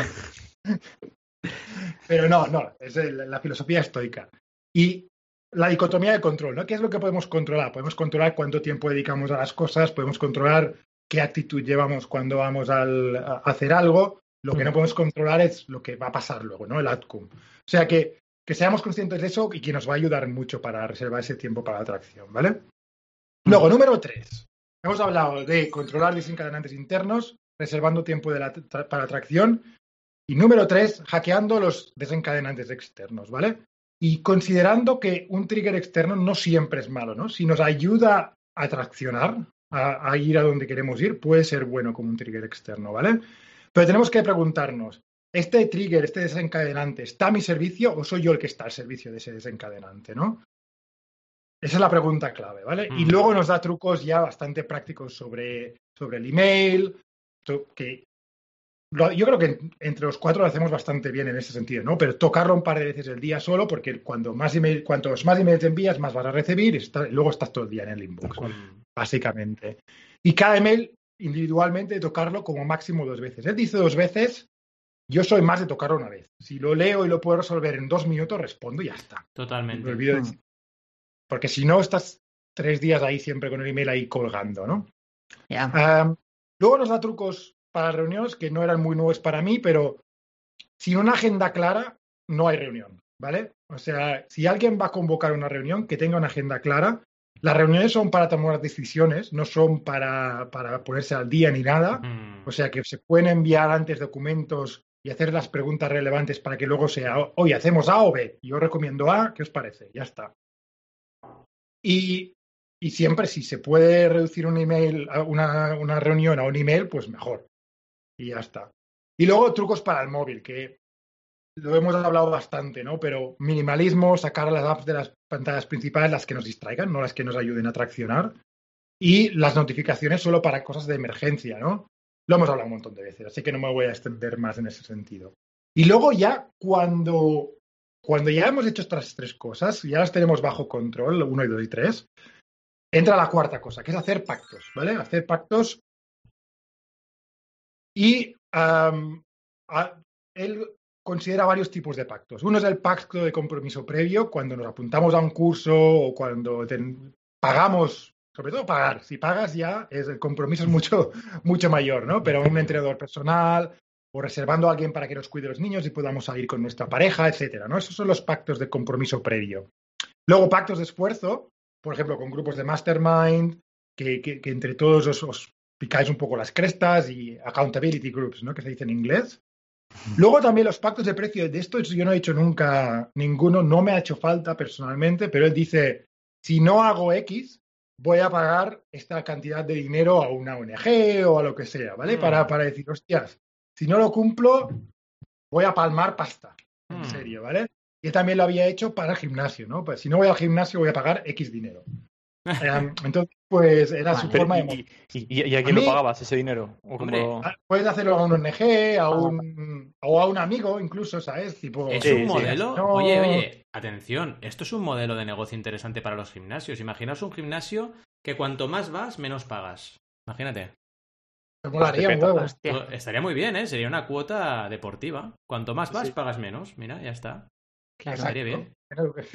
Speaker 2: Pero no, no, es la filosofía estoica. Y la dicotomía de control, ¿no? ¿Qué es lo que podemos controlar? Podemos controlar cuánto tiempo dedicamos a las cosas, podemos controlar qué actitud llevamos cuando vamos al- a hacer algo. Lo que no podemos controlar es lo que va a pasar luego, ¿no? El outcome. O sea que, que seamos conscientes de eso y que nos va a ayudar mucho para reservar ese tiempo para la atracción, ¿vale? Luego, número tres. Hemos hablado de controlar desencadenantes internos, reservando tiempo de la para atracción. Y número tres, hackeando los desencadenantes externos, ¿vale? Y considerando que un trigger externo no siempre es malo, ¿no? Si nos ayuda a traccionar, a ir a donde queremos ir, puede ser bueno como un trigger externo, ¿vale? Pero tenemos que preguntarnos, este trigger, este desencadenante, ¿está a mi servicio o soy yo el que está al servicio de ese desencadenante, ¿no? Esa es la pregunta clave, ¿vale? Y
Speaker 1: Mm.
Speaker 2: luego nos da trucos ya bastante prácticos sobre, sobre el email, que lo- yo creo que en- entre los cuatro lo hacemos bastante bien en ese sentido, ¿no? Pero tocarlo un par de veces el día solo, porque cuando más email, cuantos más emails envías, más vas a recibir y, está- y luego estás todo el día en el inbox,
Speaker 1: Mm.
Speaker 2: básicamente. Y cada email individualmente tocarlo como máximo dos veces. Él dice dos veces, yo soy más de tocarlo una vez. Si lo leo y lo puedo resolver en dos minutos, respondo y ya está. Me
Speaker 1: Totalmente.
Speaker 2: olvido de
Speaker 3: Mm.
Speaker 2: decir. Porque si no, estás tres días ahí siempre con el email ahí colgando, ¿no? Luego nos da trucos para reuniones que no eran muy nuevos para mí, pero sin una agenda clara no hay reunión, ¿vale? O sea, si alguien va a convocar una reunión, que tenga una agenda clara. Las reuniones son para tomar decisiones, no son para, para ponerse al día ni nada.
Speaker 1: Mm.
Speaker 2: O sea, que se pueden enviar antes documentos y hacer las preguntas relevantes para que luego sea, oye, hacemos A o B. Yo recomiendo A, ¿qué os parece? Ya está. Y, y siempre, si se puede reducir un email, una, una reunión a un email, pues mejor. Y ya está. Y luego trucos para el móvil, que lo hemos hablado bastante, ¿no? Pero minimalismo, sacar las apps de las pantallas principales, las que nos distraigan, no las que nos ayuden a traccionar. Y las notificaciones solo para cosas de emergencia, ¿no? Lo hemos hablado un montón de veces, así que no me voy a extender más en ese sentido. Y luego ya cuando, cuando ya hemos hecho estas tres cosas, ya las tenemos bajo control, uno y dos y tres, entra la cuarta cosa, que es hacer pactos, ¿vale? Hacer pactos. Y él considera varios tipos de pactos. Uno es el pacto de compromiso previo, cuando nos apuntamos a un curso o cuando pagamos, sobre todo pagar. Si pagas ya, es, el compromiso es mucho, mucho mayor, ¿no? Pero un entrenador personal o reservando a alguien para que nos cuide los niños y podamos salir con nuestra pareja, etcétera, ¿no? Esos son los pactos de compromiso previo. Luego, pactos de esfuerzo, por ejemplo, con grupos de mastermind, que, que- que entre todos os, os picáis un poco las crestas y accountability groups, ¿no? Que se dice en inglés. Luego también los pactos de precio. De esto yo no he hecho nunca ninguno, no me ha hecho falta personalmente, pero él dice, si no hago X, voy a pagar esta cantidad de dinero a una ONG o a lo que sea, ¿vale?
Speaker 1: Mm.
Speaker 2: Para, para decir, hostias, si no lo cumplo, voy a palmar pasta, en
Speaker 1: Mm.
Speaker 2: serio, ¿vale? Y él también lo había hecho para el gimnasio, ¿no? Pues si no voy al gimnasio, voy a pagar X dinero. Eh, entonces, pues era su
Speaker 3: Vale.
Speaker 2: Forma de...
Speaker 4: y, y- y- y a
Speaker 2: A
Speaker 4: quién
Speaker 2: mí-
Speaker 4: lo pagabas ese dinero? ¿O
Speaker 1: Hombre,
Speaker 2: Ah, Puedes hacerlo a un ONG, a un, o a un amigo, incluso, ¿sabes? Tipo,
Speaker 1: Es
Speaker 4: Sí,
Speaker 1: un
Speaker 4: sí.
Speaker 1: modelo.
Speaker 2: No-
Speaker 1: Oye, oye, atención. Esto es un modelo de negocio interesante para los gimnasios. Imaginaos un gimnasio que cuanto más vas, menos pagas. Imagínate.
Speaker 2: Me molaría un
Speaker 4: Te peta.
Speaker 2: huevo.
Speaker 3: Hostia.
Speaker 1: Todo- Estaría muy bien, ¿eh? Sería una cuota deportiva. Cuanto más vas,
Speaker 4: Sí.
Speaker 1: pagas menos. Mira, ya está.
Speaker 3: Claro.
Speaker 1: Estaría bien.
Speaker 2: Que-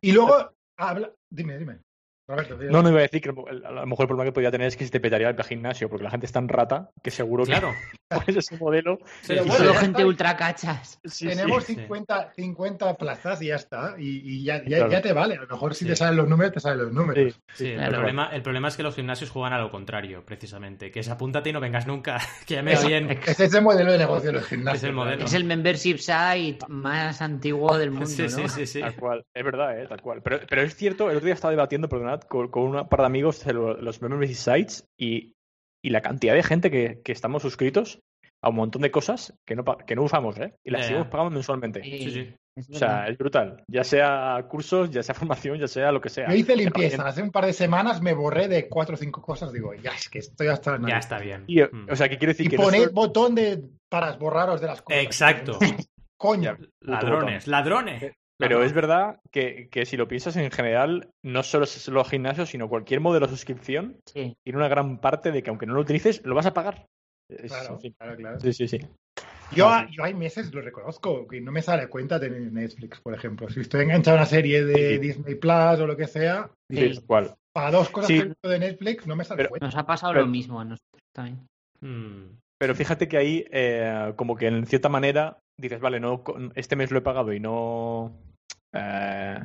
Speaker 2: Y luego, habla... dime, dime.
Speaker 4: No, no iba a decir que a lo mejor el problema que podría tener es que se te petaría el gimnasio, porque la gente es tan rata que seguro que
Speaker 1: Claro.
Speaker 4: pones ese modelo.
Speaker 2: Pero bueno,
Speaker 3: solo gente
Speaker 2: está.
Speaker 3: ultra cachas.
Speaker 4: Sí,
Speaker 2: Tenemos
Speaker 1: sí.
Speaker 2: 50, 50 plazas y ya está. Y, y ya, ya,
Speaker 4: Claro.
Speaker 2: ya te vale. A lo mejor si
Speaker 1: Sí.
Speaker 2: te salen los números, te salen los números.
Speaker 4: Sí,
Speaker 1: Sí, el,
Speaker 3: claro.
Speaker 1: problema, el problema es que los gimnasios juegan a lo contrario, precisamente. Que es apúntate y no vengas nunca. que ya me va bien.
Speaker 2: Ese es el modelo de negocio de los gimnasios.
Speaker 1: Es el modelo.
Speaker 3: Es el membership site más antiguo del mundo,
Speaker 1: Sí,
Speaker 3: ¿no?
Speaker 1: sí, sí, sí.
Speaker 4: Tal cual, es verdad, ¿eh? tal cual. Pero, pero es cierto, el otro día estaba debatiendo, perdonad, con, con un par de amigos de lo- los membership sites y, y la cantidad de gente que, que estamos suscritos a un montón de cosas que no, que no usamos, ¿eh? Y las
Speaker 1: ya.
Speaker 4: seguimos pagando mensualmente.
Speaker 1: Sí, sí.
Speaker 3: Es
Speaker 4: O sea, es brutal. Ya sea cursos, ya sea formación, ya sea lo que sea.
Speaker 2: Yo hice limpieza. Hace un par de semanas me borré de cuatro o cinco cosas. Digo, ya, es que estoy hasta...
Speaker 1: Ya está bien.
Speaker 4: Y,
Speaker 1: Mm.
Speaker 4: o sea, ¿qué quiere decir?
Speaker 2: Y
Speaker 4: que
Speaker 2: poned botón de para borraros de las cosas.
Speaker 1: Exacto.
Speaker 2: Coño.
Speaker 1: Ladrones, ladrones.
Speaker 4: Pero es verdad que, que si lo piensas en general, no solo es los gimnasios, sino cualquier modelo de suscripción
Speaker 3: Sí.
Speaker 4: tiene una gran parte de que aunque no lo utilices, lo vas a pagar. Es-
Speaker 2: Claro,
Speaker 4: en fin.
Speaker 2: claro, claro.
Speaker 4: Sí, sí, sí.
Speaker 2: Yo, yo hay meses, lo reconozco, que no me sale cuenta de Netflix, por ejemplo. Si estoy enganchado a una serie de
Speaker 4: Sí.
Speaker 2: Disney Plus o lo que sea,
Speaker 3: Sí.
Speaker 2: Para dos cosas
Speaker 4: Sí.
Speaker 2: de Netflix no me sale
Speaker 4: Pero-
Speaker 2: cuenta.
Speaker 3: Nos ha pasado
Speaker 4: Pero-
Speaker 3: lo mismo a nosotros también.
Speaker 1: Mm.
Speaker 4: Pero fíjate que ahí, eh, como que en cierta manera, dices, vale, no, con- este mes lo he pagado y no, eh,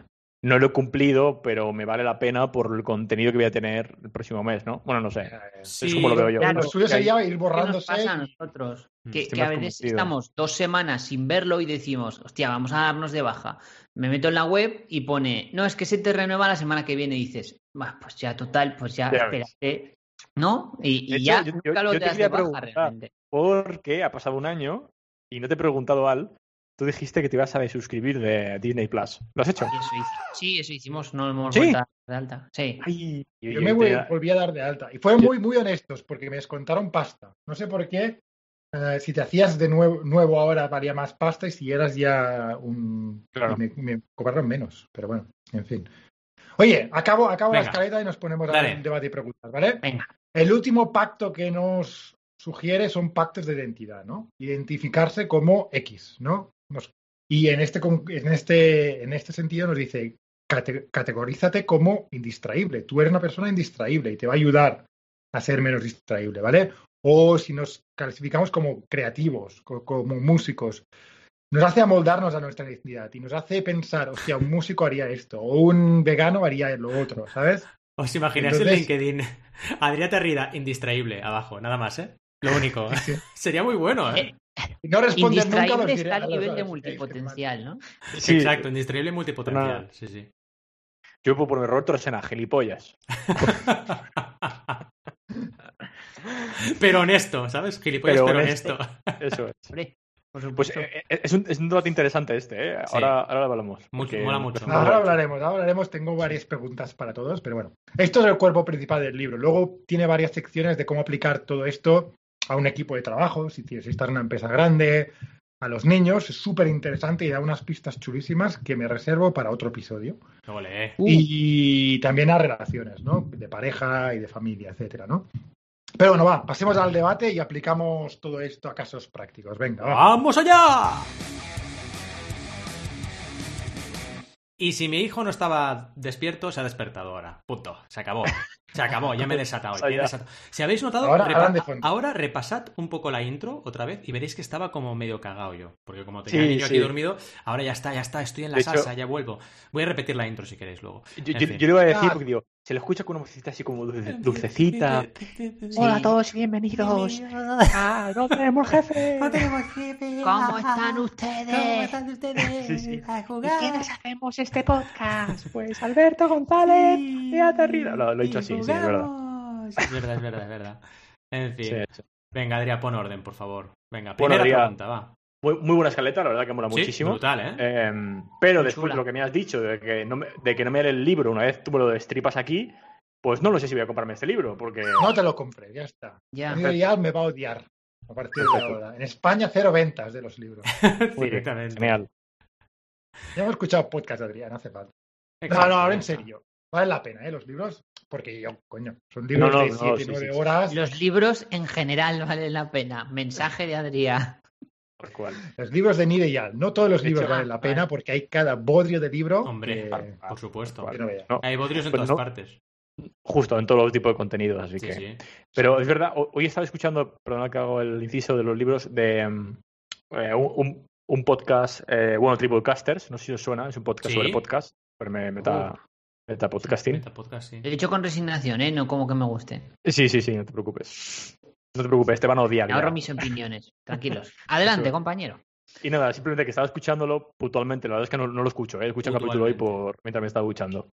Speaker 4: no lo he cumplido, pero me vale la pena por el contenido que voy a tener el próximo mes, ¿no? Bueno, no sé.
Speaker 1: Sí,
Speaker 4: es como lo veo yo.
Speaker 3: claro.
Speaker 2: Lo suyo sería ir
Speaker 3: ¿Qué nos
Speaker 2: borrándose.
Speaker 3: pasa a nosotros?
Speaker 1: Mm,
Speaker 3: Que, que a veces
Speaker 4: convencido.
Speaker 3: estamos dos semanas sin verlo y decimos, hostia, vamos a darnos de baja. Me meto en la web y pone, no, es que se te renueva la semana que viene. Y dices, "Bah, pues ya, total, pues ya,
Speaker 4: Ya
Speaker 3: espérate. ¿No? Y,
Speaker 4: De
Speaker 3: y
Speaker 4: hecho,
Speaker 3: ya
Speaker 4: yo-
Speaker 3: nunca
Speaker 4: yo-
Speaker 3: lo
Speaker 4: yo
Speaker 3: te
Speaker 4: te
Speaker 3: das de baja realmente.
Speaker 4: Porque ha pasado un año y no te he preguntado, Al, tú dijiste que te ibas a suscribir de Disney Plus. ¿Lo has hecho?
Speaker 3: Sí, eso, hici- sí, eso hicimos, no hemos
Speaker 4: ¿Sí?
Speaker 3: vuelto a dar de alta. Sí.
Speaker 4: Ay,
Speaker 2: Yo me vol- volví a dar de alta. Y fueron
Speaker 4: Yo-
Speaker 2: muy, muy honestos porque me descontaron pasta. No sé por qué. eh, si te hacías de nuevo, nuevo ahora valía más pasta y si eras ya un...
Speaker 4: Claro.
Speaker 2: Me, me cobraron menos. Pero bueno, en fin. Oye, acabo, acabo la escaleta y nos ponemos a
Speaker 1: Dale.
Speaker 2: dar un debate y preguntas, ¿vale?
Speaker 3: Venga.
Speaker 2: El último pacto que nos sugiere son pactos de identidad, ¿no? Identificarse como X, ¿no? Nos- y en este, con- en, este, en este sentido nos dice, cate- categorízate como indistraíble. Tú eres una persona indistraíble y te va a ayudar a ser menos distraíble, ¿vale? O si nos clasificamos como creativos, co- como músicos, nos hace amoldarnos a nuestra identidad y nos hace pensar, hostia, un músico haría esto, o un vegano haría lo otro, ¿sabes?
Speaker 1: ¿Os imagináis
Speaker 2: Entonces-
Speaker 1: el LinkedIn? Adrián Terrida, indistraíble, abajo, nada más, ¿eh? Lo único.
Speaker 2: Sí.
Speaker 1: Sería muy bueno, ¿eh?
Speaker 2: No respondes nunca a los
Speaker 3: está al nivel de
Speaker 2: los-
Speaker 3: multipotencial, ¿no?
Speaker 4: Sí,
Speaker 1: Exacto, indistraíble multipotencial. Sí, sí.
Speaker 4: Yo puedo poner Roberto Rosena, gilipollas.
Speaker 1: pero honesto, ¿sabes? Gilipollas,
Speaker 4: Pero
Speaker 1: pero,
Speaker 4: honesto.
Speaker 1: honesto.
Speaker 4: Eso es.
Speaker 3: Por
Speaker 4: Pues
Speaker 3: supuesto.
Speaker 4: eh, eh, es, un, es un debate interesante este, ¿eh?
Speaker 1: Sí.
Speaker 4: Ahora, ahora lo hablamos.
Speaker 1: Mucho- mola mucho.
Speaker 2: Ahora hablaremos, ahora hablaremos. Tengo varias preguntas para todos, pero bueno. Esto es el cuerpo principal del libro. Luego tiene varias secciones de cómo aplicar todo esto a un equipo de trabajo, si tienes- si estás en una empresa grande, a los niños. Es súper interesante y da unas pistas chulísimas que me reservo para otro episodio.
Speaker 1: Ole.
Speaker 3: Uh,
Speaker 2: Y también a relaciones, ¿no? De pareja y de familia, etcétera, ¿no? Pero bueno, va, pasemos al debate y aplicamos todo esto a casos prácticos. Venga, va.
Speaker 1: ¡Vamos allá! Y si mi hijo no estaba despierto, se ha despertado ahora. Punto. Se acabó. Se acabó. Ya me he desatado. ya me he desatado. Si habéis notado,
Speaker 2: Ahora-
Speaker 1: repa- repasad un poco la intro otra vez y veréis que estaba como medio cagado yo. Porque como tenía
Speaker 4: Sí,
Speaker 1: el niño aquí
Speaker 4: sí.
Speaker 1: dormido, ahora ya está, ya está, estoy en la
Speaker 4: De hecho-
Speaker 1: salsa, ya vuelvo. Voy a repetir la intro si queréis luego.
Speaker 4: Yo, yo- yo le iba a decir,
Speaker 2: Ah.
Speaker 4: porque digo, se le escucha con una vocecita así como dulce- dulcecita.
Speaker 3: Hola a
Speaker 4: todos y bienvenidos a No tenemos jefe.
Speaker 3: ¿Cómo están ustedes?
Speaker 4: Sí, sí.
Speaker 1: ¿Y
Speaker 4: quiénes hacemos este podcast? Pues Alberto González y Aterrida. Lo, lo he dicho así, sí, es verdad.
Speaker 1: Es verdad, es verdad, es verdad. En fin. Venga, Adrián, pon orden, por favor. Venga,
Speaker 4: Bueno,
Speaker 1: primera
Speaker 4: Adrián,
Speaker 1: pregunta, va.
Speaker 4: Muy, muy buena escaleta, la verdad que mola
Speaker 1: Sí,
Speaker 4: muchísimo.
Speaker 1: brutal, ¿eh?
Speaker 4: Eh, pero
Speaker 3: Muy
Speaker 4: después
Speaker 3: chula.
Speaker 4: de lo que me has dicho, de que, no me, de que no me haré el libro una vez tú me lo destripas aquí, pues no lo sé si voy a comprarme este libro, porque
Speaker 2: No te lo compré, ya está.
Speaker 3: Ya.
Speaker 2: Ya me va a odiar a partir de ahora. En España, cero ventas de los libros.
Speaker 1: Directamente.
Speaker 4: genial.
Speaker 2: Ya hemos escuchado podcast, Adrián, no hace falta. No,
Speaker 1: Exacto,
Speaker 2: no, ahora en serio. Vale la pena, ¿eh? Los libros, porque yo, coño, son libros
Speaker 4: No, no,
Speaker 2: de
Speaker 4: no,
Speaker 2: 7,
Speaker 4: sí,
Speaker 2: 9
Speaker 4: sí, sí.
Speaker 2: horas.
Speaker 3: Los libros en general valen la pena. Mensaje de Adrián.
Speaker 4: Tal cual.
Speaker 2: Los libros de Nide y Al. No todos los
Speaker 4: De
Speaker 2: libros
Speaker 4: hecho,
Speaker 2: valen la
Speaker 3: ah,
Speaker 2: pena porque hay cada bodrio de libro.
Speaker 1: Hombre,
Speaker 2: que-
Speaker 1: por supuesto.
Speaker 2: no
Speaker 1: Hay bodrios en
Speaker 4: Pues
Speaker 1: todas
Speaker 4: no.
Speaker 1: partes.
Speaker 4: justo, en todo tipo de contenidos, así
Speaker 1: Sí,
Speaker 4: que...
Speaker 1: sí.
Speaker 4: Pero es verdad, ho- hoy estaba escuchando, perdona que hago el inciso de los libros, de mm, eh, un, podcast, eh, bueno, Triplecasters, no sé si os suena, es un podcast
Speaker 1: Sí.
Speaker 4: sobre podcast, pero me meta, meta podcasting.
Speaker 1: Meta podcast, sí.
Speaker 3: Lo he dicho con resignación, ¿eh? No como que me guste.
Speaker 4: Sí, sí, sí, no te preocupes. No te preocupes, te van a odiar.
Speaker 3: Me
Speaker 4: ya.
Speaker 3: ahorro mis opiniones. Tranquilos. Adelante,
Speaker 4: Eso.
Speaker 3: compañero.
Speaker 4: Y nada, simplemente que estaba escuchándolo puntualmente, la verdad es que no, no lo escucho, ¿eh? escucho un capítulo hoy por, mientras me estaba duchando.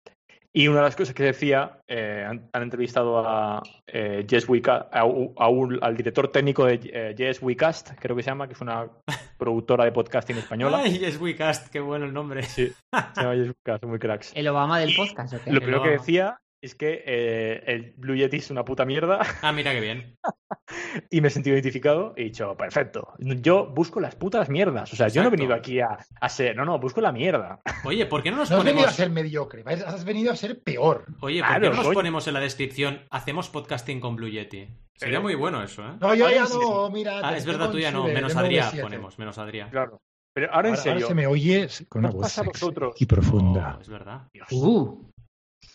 Speaker 4: Y una de las cosas que decía, eh, han, han entrevistado a eh, Jess a un- a un- al director técnico de eh, Jess Wecast, creo que se llama, que es una productora de podcasting española.
Speaker 1: Ay, es WeCast, qué bueno el nombre.
Speaker 4: Sí, se llama Jess Wecast, muy cracks.
Speaker 3: El Obama del podcast, ¿o qué?
Speaker 4: Lo
Speaker 1: El
Speaker 4: primero que decía es que eh, el Blue Yeti es una puta mierda
Speaker 1: Ah, mira qué bien.
Speaker 4: y me he sentido identificado y he dicho, perfecto, yo busco las putas mierdas. O sea, yo no he venido aquí a, a ser, no, no, busco la mierda.
Speaker 1: Oye, ¿por qué no nos
Speaker 2: No has venido a
Speaker 1: ponemos...
Speaker 2: ser mediocre, has venido a ser peor.
Speaker 1: Oye, ¿por
Speaker 4: Claro,
Speaker 1: qué no nos ponemos en la descripción hacemos podcasting con Blue Yeti? Sería
Speaker 4: Pero-
Speaker 1: muy bueno eso, ¿eh?
Speaker 2: No, yo ya no, mira.
Speaker 1: Ah, es verdad, tú ya no. Menos Adrián
Speaker 2: 9-7.
Speaker 1: ponemos, menos Adrián.
Speaker 4: Claro. Pero ahora en serio,
Speaker 2: ahora se me oye con una
Speaker 4: ¿Nos
Speaker 2: voz sexy y profunda.
Speaker 1: Oh, es verdad.
Speaker 4: Dios,
Speaker 3: Uh,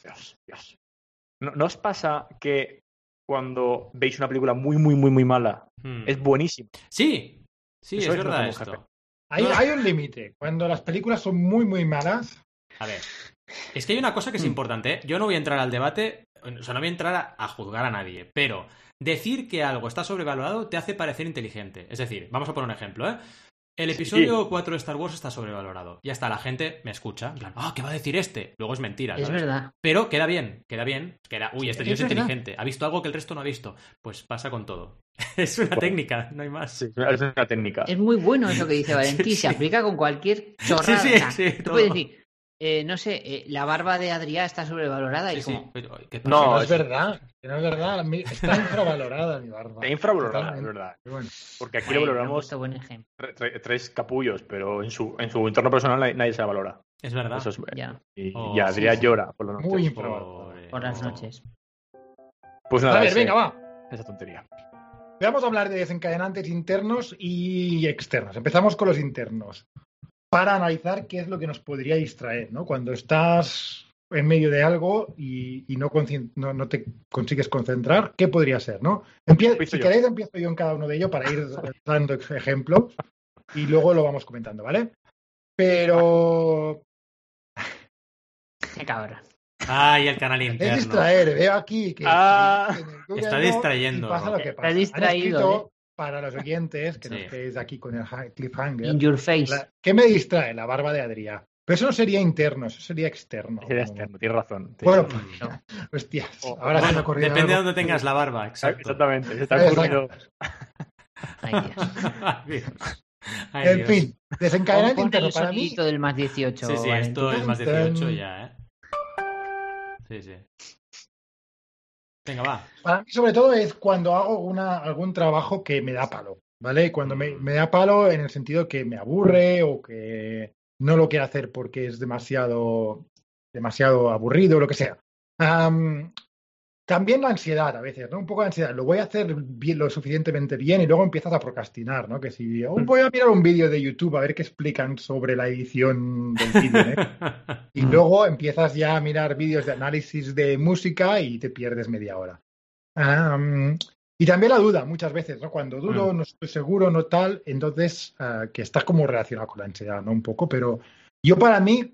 Speaker 4: Dios, Dios. ¿No, no os pasa que cuando veis una película muy, muy, muy, muy mala,
Speaker 1: Hmm.
Speaker 4: es buenísima?
Speaker 1: Sí, sí,
Speaker 4: Eso
Speaker 1: es verdad esto.
Speaker 4: jefe.
Speaker 2: Hay,
Speaker 1: No.
Speaker 2: hay un límite. Cuando las películas son muy, muy malas,
Speaker 1: A ver, es que hay una cosa que es
Speaker 2: Hmm.
Speaker 1: importante. ¿eh? Yo no voy a entrar al debate, o sea, no voy a entrar a, a juzgar a nadie, pero decir que algo está sobrevalorado te hace parecer inteligente. Es decir, vamos a poner un ejemplo, ¿eh? El episodio 4 de Star Wars está sobrevalorado. Y hasta la gente me escucha. En plan, ah, ¿qué va a decir este? Luego es mentira.
Speaker 3: Es
Speaker 1: ¿sabes?
Speaker 3: verdad.
Speaker 1: Pero queda bien, queda bien. Queda, uy, este tío
Speaker 3: es
Speaker 1: es,
Speaker 3: verdad.
Speaker 1: inteligente. Ha visto algo que el resto no ha visto. Pues pasa con todo. es una
Speaker 4: Bueno.
Speaker 1: técnica, no hay más.
Speaker 4: Sí, es una técnica.
Speaker 3: Es muy bueno eso que dice Valentín.
Speaker 1: Sí,
Speaker 3: Se
Speaker 1: sí.
Speaker 3: aplica con cualquier chorrada.
Speaker 1: Sí, sí, sí,
Speaker 3: tú
Speaker 1: todo.
Speaker 3: puedes decir, eh, no sé, eh, la barba de Adrián está sobrevalorada
Speaker 1: Sí,
Speaker 3: y
Speaker 1: sí.
Speaker 3: como,
Speaker 1: Pero, ¿qué pasa?
Speaker 4: No,
Speaker 2: no es
Speaker 4: es-
Speaker 2: verdad, que no es verdad. Está infravalorada mi barba.
Speaker 4: Está infravalorada, es verdad.
Speaker 2: Bueno,
Speaker 4: Porque aquí
Speaker 3: "Ay,
Speaker 4: lo valoramos
Speaker 3: buen ejemplo.
Speaker 4: tre- tre- tres capullos, pero en su, en su entorno personal nadie, se la valora.
Speaker 1: Es verdad.
Speaker 4: Eso es,
Speaker 3: Ya,
Speaker 4: y,
Speaker 1: Oh,
Speaker 4: y Adrián
Speaker 1: sí, sí.
Speaker 4: llora por la noche.
Speaker 2: muy
Speaker 3: por las noches.
Speaker 4: Pues nada,
Speaker 2: A ver,
Speaker 4: ese-
Speaker 2: venga, va.
Speaker 4: esa tontería.
Speaker 2: Vamos a hablar de desencadenantes internos y externos. Empezamos con los internos. Para analizar qué es lo que nos podría distraer, ¿no? Cuando estás en medio de algo y, y no, concien- no, no te consigues concentrar, ¿qué podría ser, no?
Speaker 4: Empiezo
Speaker 2: si
Speaker 4: yo.
Speaker 2: queréis, empiezo yo en cada uno de ellos para ir dando ejemplos y luego lo vamos comentando, ¿vale? Pero
Speaker 3: Qué cabrón.
Speaker 1: Ay, el canal
Speaker 2: es
Speaker 1: interno.
Speaker 2: distraer, veo aquí que
Speaker 4: Ah,
Speaker 1: está distrayendo.
Speaker 2: y pasa lo que
Speaker 3: Está
Speaker 2: pasa.
Speaker 3: Distraído,
Speaker 2: para los oyentes que
Speaker 1: Sí.
Speaker 2: nos quedéis aquí con el ha- cliffhanger.
Speaker 3: In your face.
Speaker 2: La- ¿Qué me distrae? La barba de Adrián. Pero eso no sería interno, eso sería externo.
Speaker 4: Sería
Speaker 2: Como-
Speaker 4: externo, tienes razón. Sí.
Speaker 2: Bueno,
Speaker 1: Mm.
Speaker 2: hostias,
Speaker 4: Oh,
Speaker 2: ahora se me
Speaker 1: Bueno,
Speaker 2: ha ocurrido
Speaker 1: depende de
Speaker 2: algo.
Speaker 1: donde tengas la barba, exacto.
Speaker 4: Exactamente, se
Speaker 2: Exacto.
Speaker 4: ocurrido.
Speaker 3: Ay, Dios.
Speaker 1: Ay, Dios. Ay,
Speaker 2: En
Speaker 1: Dios.
Speaker 2: fin, desencadenante interno
Speaker 3: el
Speaker 2: para mí.
Speaker 3: del más 18.
Speaker 1: Sí, sí, esto es más 18 ya, ¿eh? Sí, sí. Venga, va.
Speaker 2: Para mí, sobre todo, es cuando hago una, algún trabajo que me da palo, ¿vale? Cuando me, da palo en el sentido que me aburre o que no lo quiero hacer porque es demasiado, demasiado aburrido lo que sea. También la ansiedad a veces, ¿no? Un poco de ansiedad. Lo voy a hacer bien, lo suficientemente bien y luego empiezas a procrastinar, ¿no? Que si oh, voy a mirar un vídeo de YouTube a ver qué explican sobre la edición del vídeo, ¿eh? Y luego empiezas ya a mirar vídeos de análisis de música y te pierdes media hora. Y también la duda, muchas veces, ¿no? Cuando dudo, no estoy seguro, no tal, entonces ah, que está como relacionado con la ansiedad, ¿no? Un poco, pero yo para mí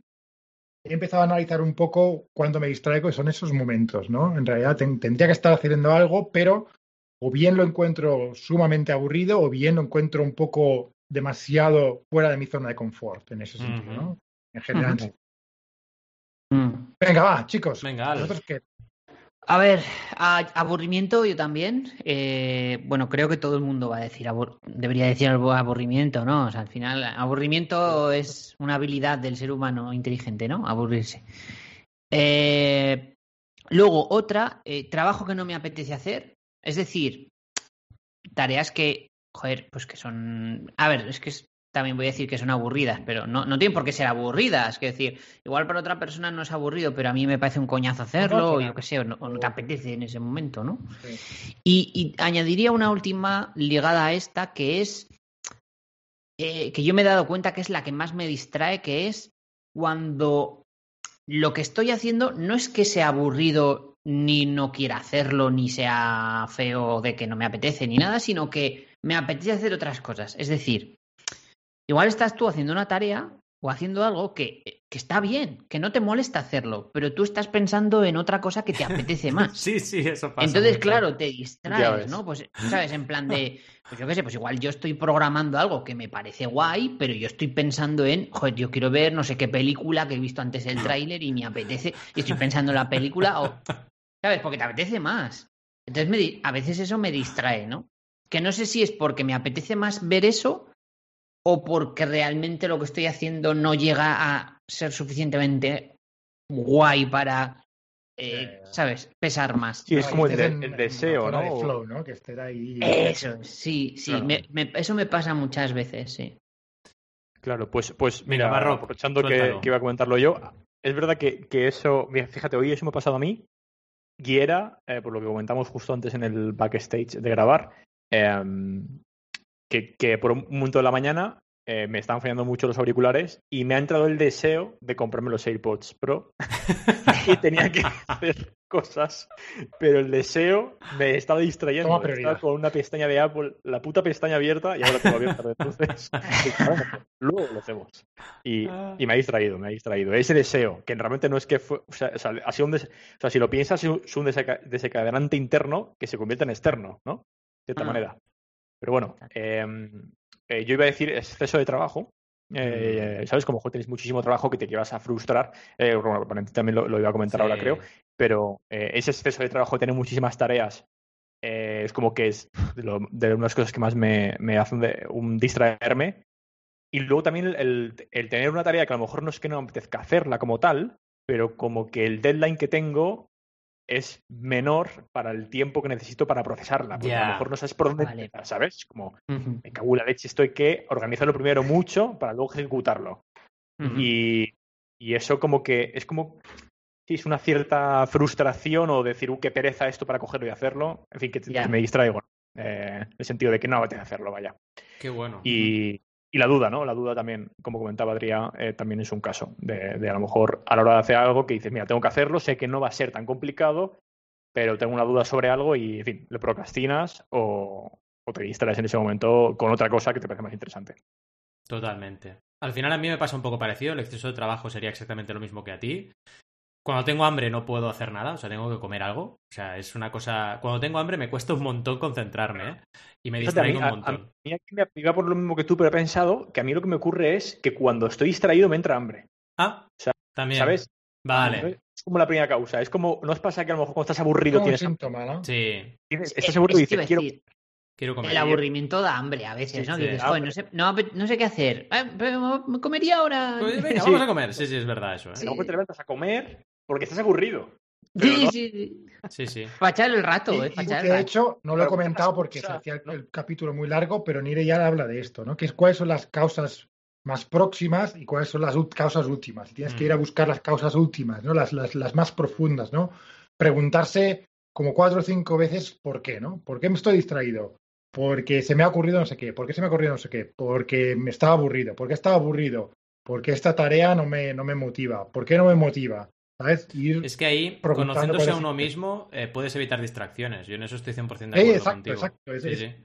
Speaker 2: he empezado a analizar un poco cuando me distraigo y son esos momentos, ¿no? En realidad ten- tendría que estar haciendo algo, pero o bien lo encuentro sumamente aburrido o bien lo encuentro un poco demasiado fuera de mi zona de confort en ese sentido, ¿no? En general.
Speaker 3: Mm.
Speaker 2: Venga, va, chicos.
Speaker 1: Venga, Ale.
Speaker 2: ¿Vosotros qué?
Speaker 3: A ver, aburrimiento yo también. Eh, bueno, creo que todo el mundo va a decir, abur- debería decir aburrimiento, ¿no? O sea, al final, aburrimiento es una habilidad del ser humano inteligente, ¿no? Aburrirse. Eh, luego, otra, eh, trabajo que no me apetece hacer. Es decir, tareas que, joder, pues que son... A ver, es que es- también voy a decir que son aburridas, pero no, no tienen por qué ser aburridas. Es decir, igual para otra persona no es aburrido, pero a mí me parece un coñazo hacerlo, o yo qué sé, o no, o no te apetece en ese momento, ¿no?
Speaker 2: Sí.
Speaker 3: Y, y añadiría una última ligada a esta, que es eh, que yo me he dado cuenta que es la que más me distrae, que es cuando lo que estoy haciendo no es que sea aburrido ni no quiera hacerlo, ni sea feo de que no me apetece, ni nada, sino que me apetece hacer otras cosas. Es decir, igual estás tú haciendo una tarea o haciendo algo que, que está bien, que no te molesta hacerlo, pero tú estás pensando en otra cosa que te apetece más.
Speaker 1: Sí, sí, eso pasa.
Speaker 3: Entonces, claro, te distraes. ¿no? Pues, ¿sabes? En plan de, pues yo qué sé, pues igual yo estoy programando algo que me parece guay, pero yo estoy pensando en, joder, yo quiero ver no sé qué película que he visto antes el tráiler y me apetece, y estoy pensando en la película, o, ¿sabes? Porque te apetece más. Entonces, me a veces eso me distrae, ¿no? Que no sé si es porque me apetece más ver eso o porque realmente lo que estoy haciendo no llega a ser suficientemente guay para, eh, ¿sabes? Pesar más.
Speaker 4: Sí, es como el, de- el deseo, ¿no?
Speaker 2: flow, ¿no? Que esté ahí.
Speaker 3: Eso, sí, sí,
Speaker 4: Claro.
Speaker 3: me- me- eso me pasa muchas veces, sí.
Speaker 4: Claro, pues, pues mira,
Speaker 1: va, Rob,
Speaker 4: aprovechando que iba a comentarlo yo, es verdad que, que eso, mira, fíjate, hoy eso me ha pasado a mí, y era, eh, por lo que comentamos justo antes en el backstage de grabar, em, que, que por un momento de la mañana eh, me estaban fallando mucho los auriculares y me ha entrado el deseo de comprarme los AirPods Pro y tenía que hacer cosas, pero el deseo me estaba distrayendo. Estaba con una pestaña de Apple, la puta pestaña abierta y ahora tengo abierta. Entonces, luego lo hacemos. Y,
Speaker 1: Ah.
Speaker 4: y me ha distraído, me ha distraído. Ese deseo, que realmente no es que fue. O sea, o sea, ha sido un des- o sea, si lo piensas, es un desenca- desencadenante interno que se convierte en externo, ¿no? De cierta
Speaker 3: Ah.
Speaker 4: manera. Pero bueno, eh, eh, yo iba a decir exceso de trabajo. Eh, ¿Sabes? Como tenéis muchísimo trabajo que te llevas a frustrar. Eh, bueno, Valentín también lo, lo iba a comentar
Speaker 1: Sí.
Speaker 4: ahora, creo. Pero eh, ese exceso de trabajo, tener muchísimas tareas, eh, es como que es de, lo- de unas cosas que más me, me hacen de, un distraerme. Y luego también el, el- el tener una tarea que a lo mejor no es que no me apetezca hacerla como tal, pero como que el deadline que tengo es menor para el tiempo que necesito para procesarla. Porque a lo mejor no sabes por dónde
Speaker 3: Vale.
Speaker 4: empezar, ¿sabes? Como me cago en la leche, estoy que organizarlo primero mucho para luego ejecutarlo. Y, y eso como que es como sí, es una cierta frustración o decir, uh, qué pereza esto para cogerlo y hacerlo. En fin, que, me distraigo. Eh, en el sentido de que no apetece hacerlo, vaya.
Speaker 1: Qué bueno.
Speaker 4: Y, y la duda, ¿no? La duda también, como comentaba Adrián, eh, también es un caso de, a lo mejor a la hora de hacer algo que dices, mira, tengo que hacerlo, sé que no va a ser tan complicado, pero tengo una duda sobre algo y, en fin, lo procrastinas o, o te distraes en ese momento con otra cosa que te parece más interesante.
Speaker 1: Totalmente. Al final a mí me pasa un poco parecido. El exceso de trabajo sería exactamente lo mismo que a ti. Cuando tengo hambre no puedo hacer nada, o sea, tengo que comer algo. O sea, es una cosa... Cuando tengo hambre me cuesta un montón concentrarme, ¿eh? Y me
Speaker 4: Fíjate, a
Speaker 1: distraigo
Speaker 4: mí-
Speaker 1: un montón.
Speaker 4: A, mí aquí me iba por lo mismo que tú, pero he pensado que a mí lo que me ocurre es que cuando estoy distraído me entra hambre.
Speaker 1: Ah,
Speaker 4: sea,
Speaker 1: también.
Speaker 4: ¿Sabes?
Speaker 1: Vale.
Speaker 4: Es como la primera causa. Es como, ¿no os pasa que a lo mejor cuando estás aburrido
Speaker 2: Como un
Speaker 4: tienes,
Speaker 2: síntoma, ¿no?
Speaker 1: Sí,
Speaker 4: tienes- estás aburrido y dices, quiero...
Speaker 1: quiero comer.
Speaker 3: el aburrimiento da hambre a veces,
Speaker 1: Sí,
Speaker 3: ¿no?
Speaker 1: sí.
Speaker 3: Dices, "Joder, no sé, no, sé qué hacer. Ah, pero me comería ahora.
Speaker 1: Pues venga,
Speaker 4: Sí.
Speaker 1: vamos a comer. Sí, sí, es verdad eso, ¿eh?
Speaker 4: Lo mejor te levantas a comer porque estás aburrido.
Speaker 3: Sí,
Speaker 4: no-
Speaker 3: sí, sí.
Speaker 1: Sí, sí.
Speaker 3: Para echar el rato,
Speaker 2: Y-
Speaker 3: ¿eh?
Speaker 2: y
Speaker 3: el
Speaker 2: de
Speaker 3: rato.
Speaker 2: hecho, no lo he comentado porque se hacía el,
Speaker 4: ¿no?
Speaker 2: el capítulo muy largo, pero Nire ya habla de esto, ¿no? Que es cuáles son las causas más próximas y cuáles son las causas últimas. Y tienes que ir a
Speaker 1: Mm.
Speaker 2: buscar las causas últimas, ¿no? Las, las, las más profundas, ¿no? Preguntarse como cuatro o cinco veces por qué, ¿no? ¿Por qué me estoy distraído? Porque se me ha ocurrido no sé qué. ¿Por qué se me ha ocurrido no sé qué? Porque me estaba aburrido. ¿Por qué estaba aburrido? Porque esta tarea no me, no me motiva. ¿Por qué no me motiva? ¿Sabes? Ir-
Speaker 1: Es que ahí, conociéndose a uno mismo, eh, puedes evitar distracciones. Yo en eso estoy 100% de
Speaker 2: Eh,
Speaker 1: acuerdo
Speaker 2: exacto,
Speaker 1: contigo.
Speaker 2: exacto. Es-
Speaker 1: Sí,
Speaker 2: es-
Speaker 1: sí.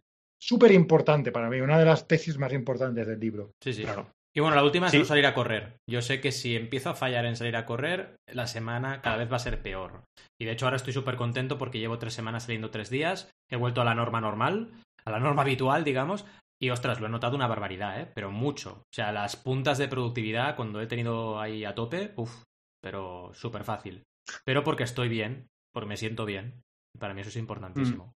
Speaker 2: súper importante para mí, una de las tesis más importantes del libro.
Speaker 1: Sí, sí.
Speaker 4: Claro.
Speaker 1: Y bueno, la última es
Speaker 4: Sí.
Speaker 1: no salir a correr. Yo sé que si empiezo a fallar en salir a correr, la semana cada vez va a ser peor. Y de hecho ahora estoy súper contento porque llevo tres semanas saliendo tres días, he vuelto a la norma normal, a la norma habitual, digamos, y ostras, lo he notado una barbaridad, ¿eh? Pero mucho. O sea, las puntas de productividad cuando he tenido ahí a tope, uff, pero súper fácil. Pero porque estoy bien, porque me siento bien. Y para mí eso es importantísimo.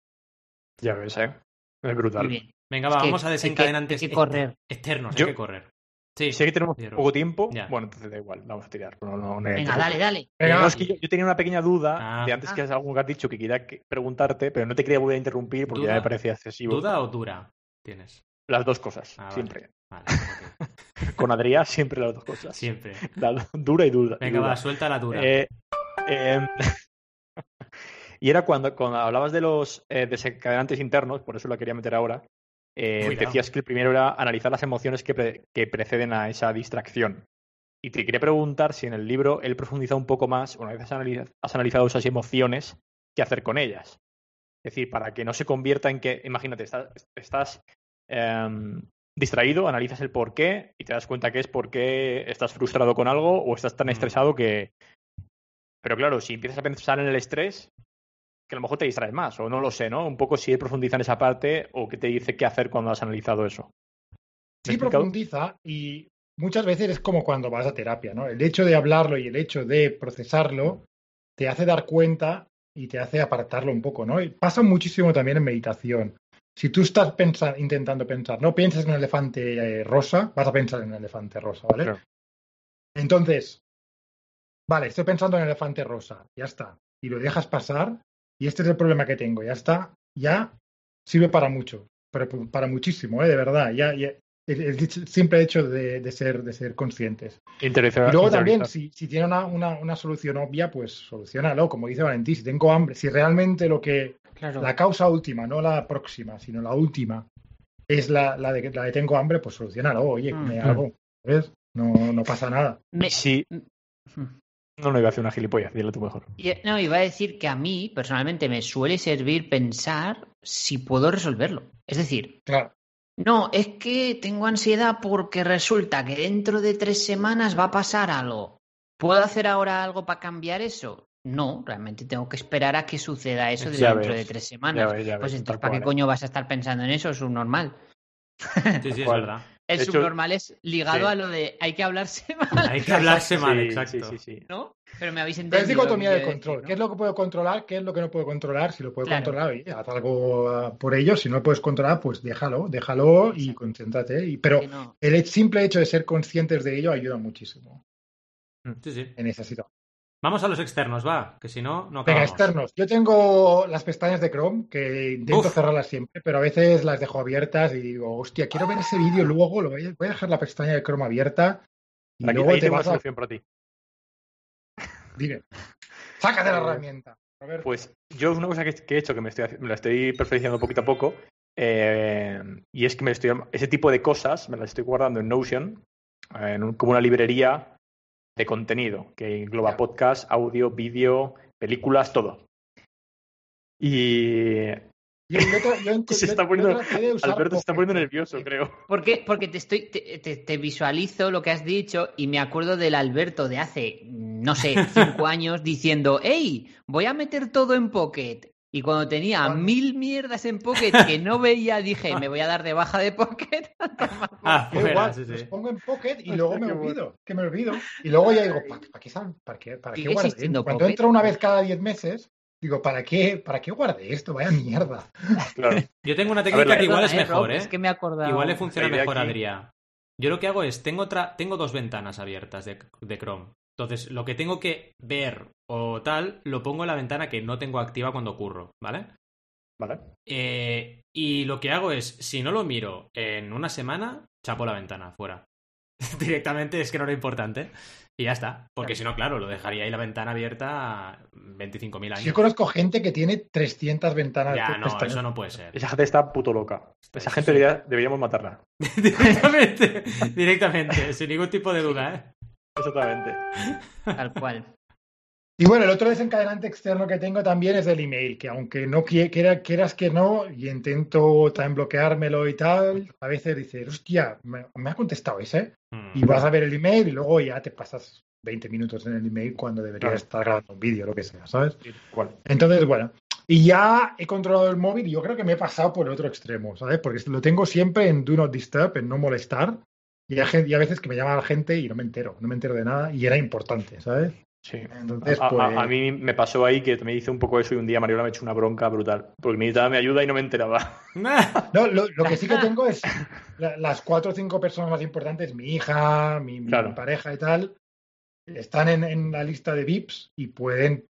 Speaker 4: Ya ves, ¿eh? Es brutal.
Speaker 3: Muy bien.
Speaker 1: Venga,
Speaker 3: Es
Speaker 1: va,
Speaker 3: que
Speaker 1: vamos a
Speaker 3: hay que-
Speaker 1: desencadenantes
Speaker 3: hay que correr.
Speaker 1: externos,
Speaker 4: Yo-
Speaker 1: hay que correr. Sí,
Speaker 4: Sé que tenemos poco tiempo.
Speaker 1: Ya.
Speaker 4: Bueno, entonces da igual, vamos a tirar. No, no, no
Speaker 3: Venga, dale, dale.
Speaker 2: Venga,
Speaker 4: es que yo, yo tenía una pequeña duda
Speaker 1: Ah.
Speaker 4: de antes que
Speaker 3: Ah.
Speaker 4: has algo que has dicho que quería que- preguntarte, pero no te quería volver a interrumpir porque
Speaker 1: ¿Duda?
Speaker 4: ya me parecía excesivo.
Speaker 1: ¿Duda o dura tienes?
Speaker 4: Las dos cosas,
Speaker 1: Ah, vale.
Speaker 4: siempre.
Speaker 1: Vale, ok.
Speaker 4: Con Adrián siempre las dos cosas.
Speaker 1: Siempre.
Speaker 4: La dura y duda. y
Speaker 1: Venga, va, suelta la dura.
Speaker 4: Eh, em, y era cuando, cuando hablabas de los eh, desencadenantes internos, por eso la quería meter ahora, eh, decías que el primero era analizar las emociones que, pre- que preceden a esa distracción. Y te quería preguntar si en el libro él profundiza un poco más, una vez has analiz- has analizado esas emociones, qué hacer con ellas. Es decir, para que no se convierta en que, imagínate, estás, estás em, distraído, analizas el por qué y te das cuenta que es porque estás frustrado con algo o estás tan
Speaker 1: Mm.
Speaker 4: estresado que... Pero claro, si empiezas a pensar en el estrés, que a lo mejor te distraes más, o no lo sé, ¿no? Un poco si profundiza en esa parte o qué te dice qué hacer cuando has analizado eso. ¿Me he
Speaker 2: Sí
Speaker 4: explicado?
Speaker 2: profundiza y muchas veces es como cuando vas a terapia, ¿no? El hecho de hablarlo y el hecho de procesarlo te hace dar cuenta y te hace apartarlo un poco, ¿no? Y pasa muchísimo también en meditación. Si tú estás intentando pensar, no pienses en un elefante eh, rosa, vas a pensar en un elefante rosa, ¿vale?
Speaker 4: Claro.
Speaker 2: Entonces, vale, estoy pensando en el elefante rosa, ya está. Y lo dejas pasar y este es el problema que tengo, ya está, ya sirve para mucho, pero para muchísimo, ¿eh? De verdad, ya, ya el, el simple hecho de, de ser, de ser conscientes. Y luego también, si, si tiene una, una, una solución obvia, pues solucionalo, como dice Valentín, si tengo hambre, si realmente lo que,
Speaker 3: Claro.
Speaker 2: la causa última, no la próxima, sino la última, es la, la, de, que- la de tengo hambre, pues solucionalo, oye, come
Speaker 3: Mm.
Speaker 2: algo, ¿ves? No, no pasa nada.
Speaker 3: Me-
Speaker 4: Sí.
Speaker 3: Mm.
Speaker 4: No, no iba a hacer una gilipollas, dile tú mejor.
Speaker 3: No, iba a decir que a mí, personalmente, me suele servir pensar si puedo resolverlo. Es decir,
Speaker 2: Claro,
Speaker 3: no, es que tengo ansiedad porque resulta que dentro de tres semanas va a pasar algo. ¿Puedo hacer ahora algo para cambiar eso? no, realmente tengo que esperar a que suceda eso
Speaker 4: Ya
Speaker 3: dentro
Speaker 4: ves,
Speaker 3: de tres semanas.
Speaker 4: Ya ves, ya
Speaker 3: pues entonces, ¿para qué
Speaker 4: cual, ¿eh?
Speaker 3: coño vas a estar pensando en eso? Es subnormal.
Speaker 1: Sí, sí, es verdad.
Speaker 3: El
Speaker 4: hecho-
Speaker 3: subnormal es ligado
Speaker 4: sí.
Speaker 3: a lo de hay que hablarse mal,
Speaker 1: Hay que hablarse mal,
Speaker 4: Sí,
Speaker 1: exacto.
Speaker 4: Sí, sí, sí.
Speaker 3: ¿no? Pero me habéis
Speaker 2: Pero
Speaker 3: entendido.
Speaker 2: es dicotomía de
Speaker 3: quiero
Speaker 2: control.
Speaker 3: decir,
Speaker 2: ¿Qué es lo que puedo controlar? ¿Qué es lo que no puedo controlar? Si lo puedo
Speaker 3: Claro.
Speaker 2: controlar, oye, haz algo ah, por ello. Si no lo puedes controlar, pues déjalo, déjalo y concéntrate. Pero
Speaker 3: no.
Speaker 2: el simple hecho de ser conscientes de ello ayuda muchísimo
Speaker 1: Sí, sí.
Speaker 2: en esa situación.
Speaker 1: Vamos a los externos, va, que si no, no
Speaker 2: Venga,
Speaker 1: acabamos.
Speaker 2: externos. Yo tengo las pestañas de Chrome que intento
Speaker 1: Uf.
Speaker 2: cerrarlas siempre, pero a veces las dejo abiertas y digo, hostia, quiero ver ese vídeo luego, lo voy a, voy a dejar la pestaña de Chrome abierta y
Speaker 4: Aquí,
Speaker 2: luego
Speaker 4: ahí
Speaker 2: te
Speaker 4: tengo una
Speaker 2: vas a...
Speaker 4: solución para ti.
Speaker 2: Dime. Sácate la
Speaker 4: Eh,
Speaker 2: herramienta. Roberto.
Speaker 4: Pues yo es una cosa que, que he hecho, que me, estoy, me la estoy perfeccionando poquito a poco, eh, y es que me estoy, ese tipo de cosas me las estoy guardando en Notion, en un- como una librería de contenido, que engloba podcast, audio, vídeo, películas, todo. Y
Speaker 2: Yo- yo yo
Speaker 4: se está poniendo, Alberto se está poniendo nervioso, creo.
Speaker 3: ¿Por qué? Porque te estoy, te, te- te visualizo lo que has dicho y me acuerdo del Alberto de hace, no sé, cinco años diciendo, hey, voy a meter todo en Pocket. Y cuando tenía
Speaker 2: ¿Cuándo?
Speaker 3: mil mierdas en Pocket que no veía, dije, me voy a dar de baja de Pocket.
Speaker 1: Ah, fuera,
Speaker 2: igual,
Speaker 1: sí,
Speaker 2: los pongo en Pocket y luego me
Speaker 4: qué bueno.
Speaker 2: olvido, que me olvido. Y luego ya digo, ¿para, qué, sal- para qué, para qué
Speaker 3: ¿Sigue
Speaker 2: guardé? Cuando
Speaker 3: Pocket?
Speaker 2: entro una vez cada 10 meses, digo, ¿para qué, ¿para qué guardé esto? Vaya mierda.
Speaker 4: Claro.
Speaker 1: Yo tengo una técnica que igual es
Speaker 3: eh,
Speaker 1: mejor, ¿eh?
Speaker 3: Es que me.
Speaker 1: Igual le funciona mejor, Adrián. Yo lo que hago es, tengo, otra, tengo dos ventanas abiertas de, de Chrome. Entonces, lo que tengo que ver o tal, lo pongo en la ventana que no tengo activa cuando curro, ¿vale?
Speaker 4: Vale.
Speaker 1: Eh, y lo que hago es, si no lo miro en una semana, chapo la ventana fuera. Directamente es que no era importante. Y ya está. Porque si no, claro, lo dejaría ahí la ventana abierta 25.000 años.
Speaker 2: Yo conozco gente que tiene 300 ventanas.
Speaker 1: Ya,
Speaker 2: de
Speaker 1: no,
Speaker 2: pestañas.
Speaker 1: eso no puede ser.
Speaker 4: Esa gente está puto loca. Esa
Speaker 1: Sí,
Speaker 4: gente
Speaker 1: sí.
Speaker 4: debería- deberíamos matarla.
Speaker 1: directamente, directamente, sin ningún tipo de duda, ¿eh?
Speaker 4: Exactamente.
Speaker 3: Tal cual.
Speaker 2: Y bueno, el otro desencadenante externo que tengo también es el email, que aunque no qui- quiera- quieras que no, y intento también bloquearmelo y tal, a veces dices, hostia, me, me ha contestado ese.
Speaker 1: Mm.
Speaker 2: Y vas a ver el email y luego ya te pasas 20 minutos en el email cuando deberías
Speaker 4: Claro.
Speaker 2: estar grabando un vídeo, lo que sea, ¿sabes?
Speaker 4: ¿Cuál?
Speaker 2: Entonces, bueno, y ya he controlado el móvil y yo creo que me he pasado por el otro extremo, ¿sabes? Porque lo tengo siempre en Do Not Disturb, en no molestar, y hay y a veces que me llama la gente y no me entero, no me entero de nada y era importante, ¿sabes?
Speaker 4: Sí.
Speaker 2: Entonces,
Speaker 4: A,
Speaker 2: pues...
Speaker 4: a mí me pasó ahí que me hice un poco eso y un día Mariola me echó una bronca brutal. Porque necesitaba mi ayuda y no me enteraba.
Speaker 2: No, lo, lo que sí que tengo es la- las cuatro o cinco personas más importantes, mi hija, mi, mi
Speaker 4: Claro.
Speaker 2: pareja y tal, están en, en la lista de VIPs y pueden,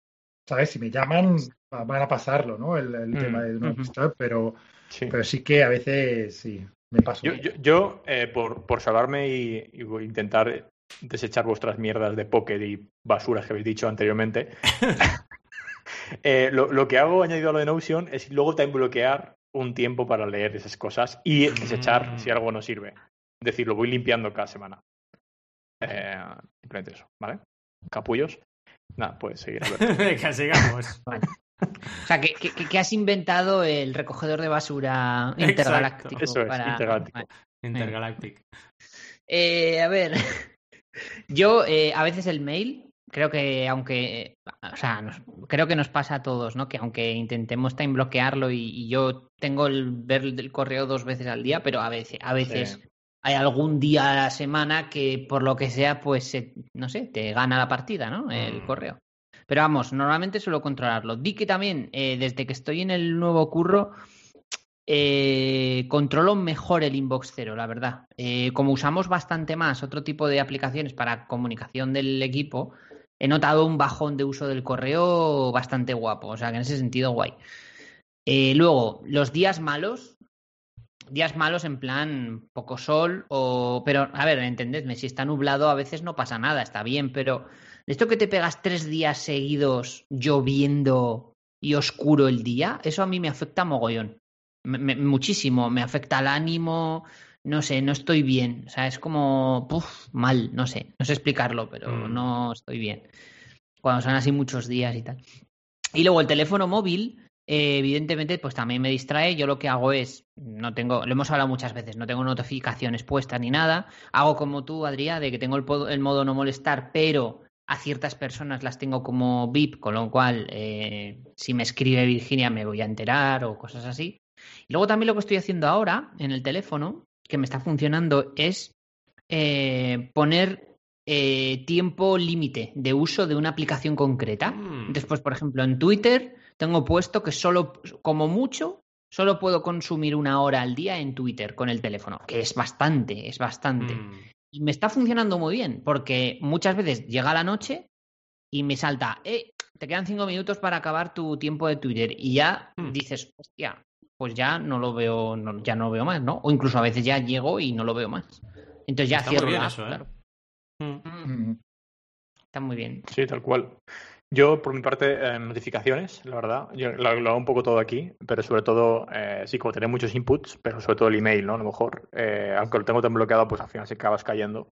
Speaker 2: ¿sabes? Si me llaman, va- van a pasarlo, ¿no? El, el
Speaker 4: Mm,
Speaker 2: tema de pero,
Speaker 4: Sí.
Speaker 2: pero sí que a veces sí, me paso.
Speaker 4: Yo, yo, yo, eh, por, por salvarme y, y voy a intentar desechar vuestras mierdas de Pocket y basuras que habéis dicho anteriormente, eh, lo, lo que hago añadido a lo de Notion es luego también bloquear un tiempo para leer esas cosas y desechar
Speaker 1: Mm.
Speaker 4: si algo no sirve. Es decir, lo voy limpiando cada semana. Eh, simplemente eso, ¿vale? Capullos. Nada, puedes seguir.
Speaker 1: Venga, sigamos.
Speaker 3: O sea, que, que- que- que has inventado el recogedor de basura
Speaker 1: Exacto.
Speaker 3: intergaláctico.
Speaker 4: Eso es,
Speaker 3: para-
Speaker 4: intergaláctico.
Speaker 3: Vale. Eh, a ver, yo eh, a veces el mail, creo que aunque, o sea, nos- creo que nos pasa a todos, ¿no? Que aunque intentemos time bloquearlo y, y yo tengo el ver el correo dos veces al día, pero a veces, a veces
Speaker 4: Sí.
Speaker 3: hay algún día a la semana que por lo que sea, pues, se- no sé, te gana la partida, ¿no? El
Speaker 1: Mm.
Speaker 3: correo. Pero vamos, normalmente suelo controlarlo. Di que también, eh, desde que estoy en el nuevo curro, eh, controlo mejor el inbox cero, la verdad. Eh, como usamos bastante más otro tipo de aplicaciones para comunicación del equipo, he notado un bajón de uso del correo bastante guapo. O sea, que en ese sentido, guay. Eh, luego, los días malos. Días malos en plan poco sol o... Pero, a ver, entendedme, si está nublado a veces no pasa nada, está bien, pero esto que te pegas tres días seguidos lloviendo y oscuro el día, eso a mí me afecta mogollón. Me- me- muchísimo, me afecta el ánimo, no sé, no estoy bien. O sea, es como, puf, mal, no sé, no sé explicarlo, pero
Speaker 1: Mm.
Speaker 3: no estoy bien. Cuando son así muchos días y tal. Y luego el teléfono móvil, eh, evidentemente, pues también me distrae. Yo lo que hago es, no tengo, lo hemos hablado muchas veces, no tengo notificaciones puestas ni nada. Hago como tú, Adrián, de que tengo el modo no molestar, pero A ciertas personas las tengo como VIP, con lo cual, eh, si me escribe Virginia me voy a enterar o cosas así. Y luego también lo que estoy haciendo ahora en el teléfono, que me está funcionando, es eh, poner eh, tiempo límite de uso de una aplicación concreta.
Speaker 1: Mm.
Speaker 3: Después, por ejemplo, en Twitter tengo puesto que solo, como mucho, solo puedo consumir una hora al día en Twitter con el teléfono, que es bastante, es bastante.
Speaker 1: Mm.
Speaker 3: Y me está funcionando muy bien, porque muchas veces llega la noche y me salta, eh, te quedan cinco minutos para acabar tu tiempo de Twitter. Y ya
Speaker 1: Hmm.
Speaker 3: dices, hostia, pues ya no lo veo, no- ya no lo veo más, ¿no? O incluso a veces ya llego y no lo veo más. Entonces ya
Speaker 1: Está muy
Speaker 3: cierro
Speaker 1: bien
Speaker 3: la app,
Speaker 1: eso, ¿eh?
Speaker 3: claro.
Speaker 1: Mm.
Speaker 3: Mm,
Speaker 2: Mm.
Speaker 3: Está muy bien.
Speaker 4: Sí, tal cual. Yo, por mi parte, eh, notificaciones, la verdad. Yo lo, lo hago un poco todo aquí, pero sobre todo, eh, sí, como tener muchos inputs, pero sobre todo el email, ¿no? A lo mejor, eh, aunque lo tengo tan bloqueado, pues al final se acabas cayendo.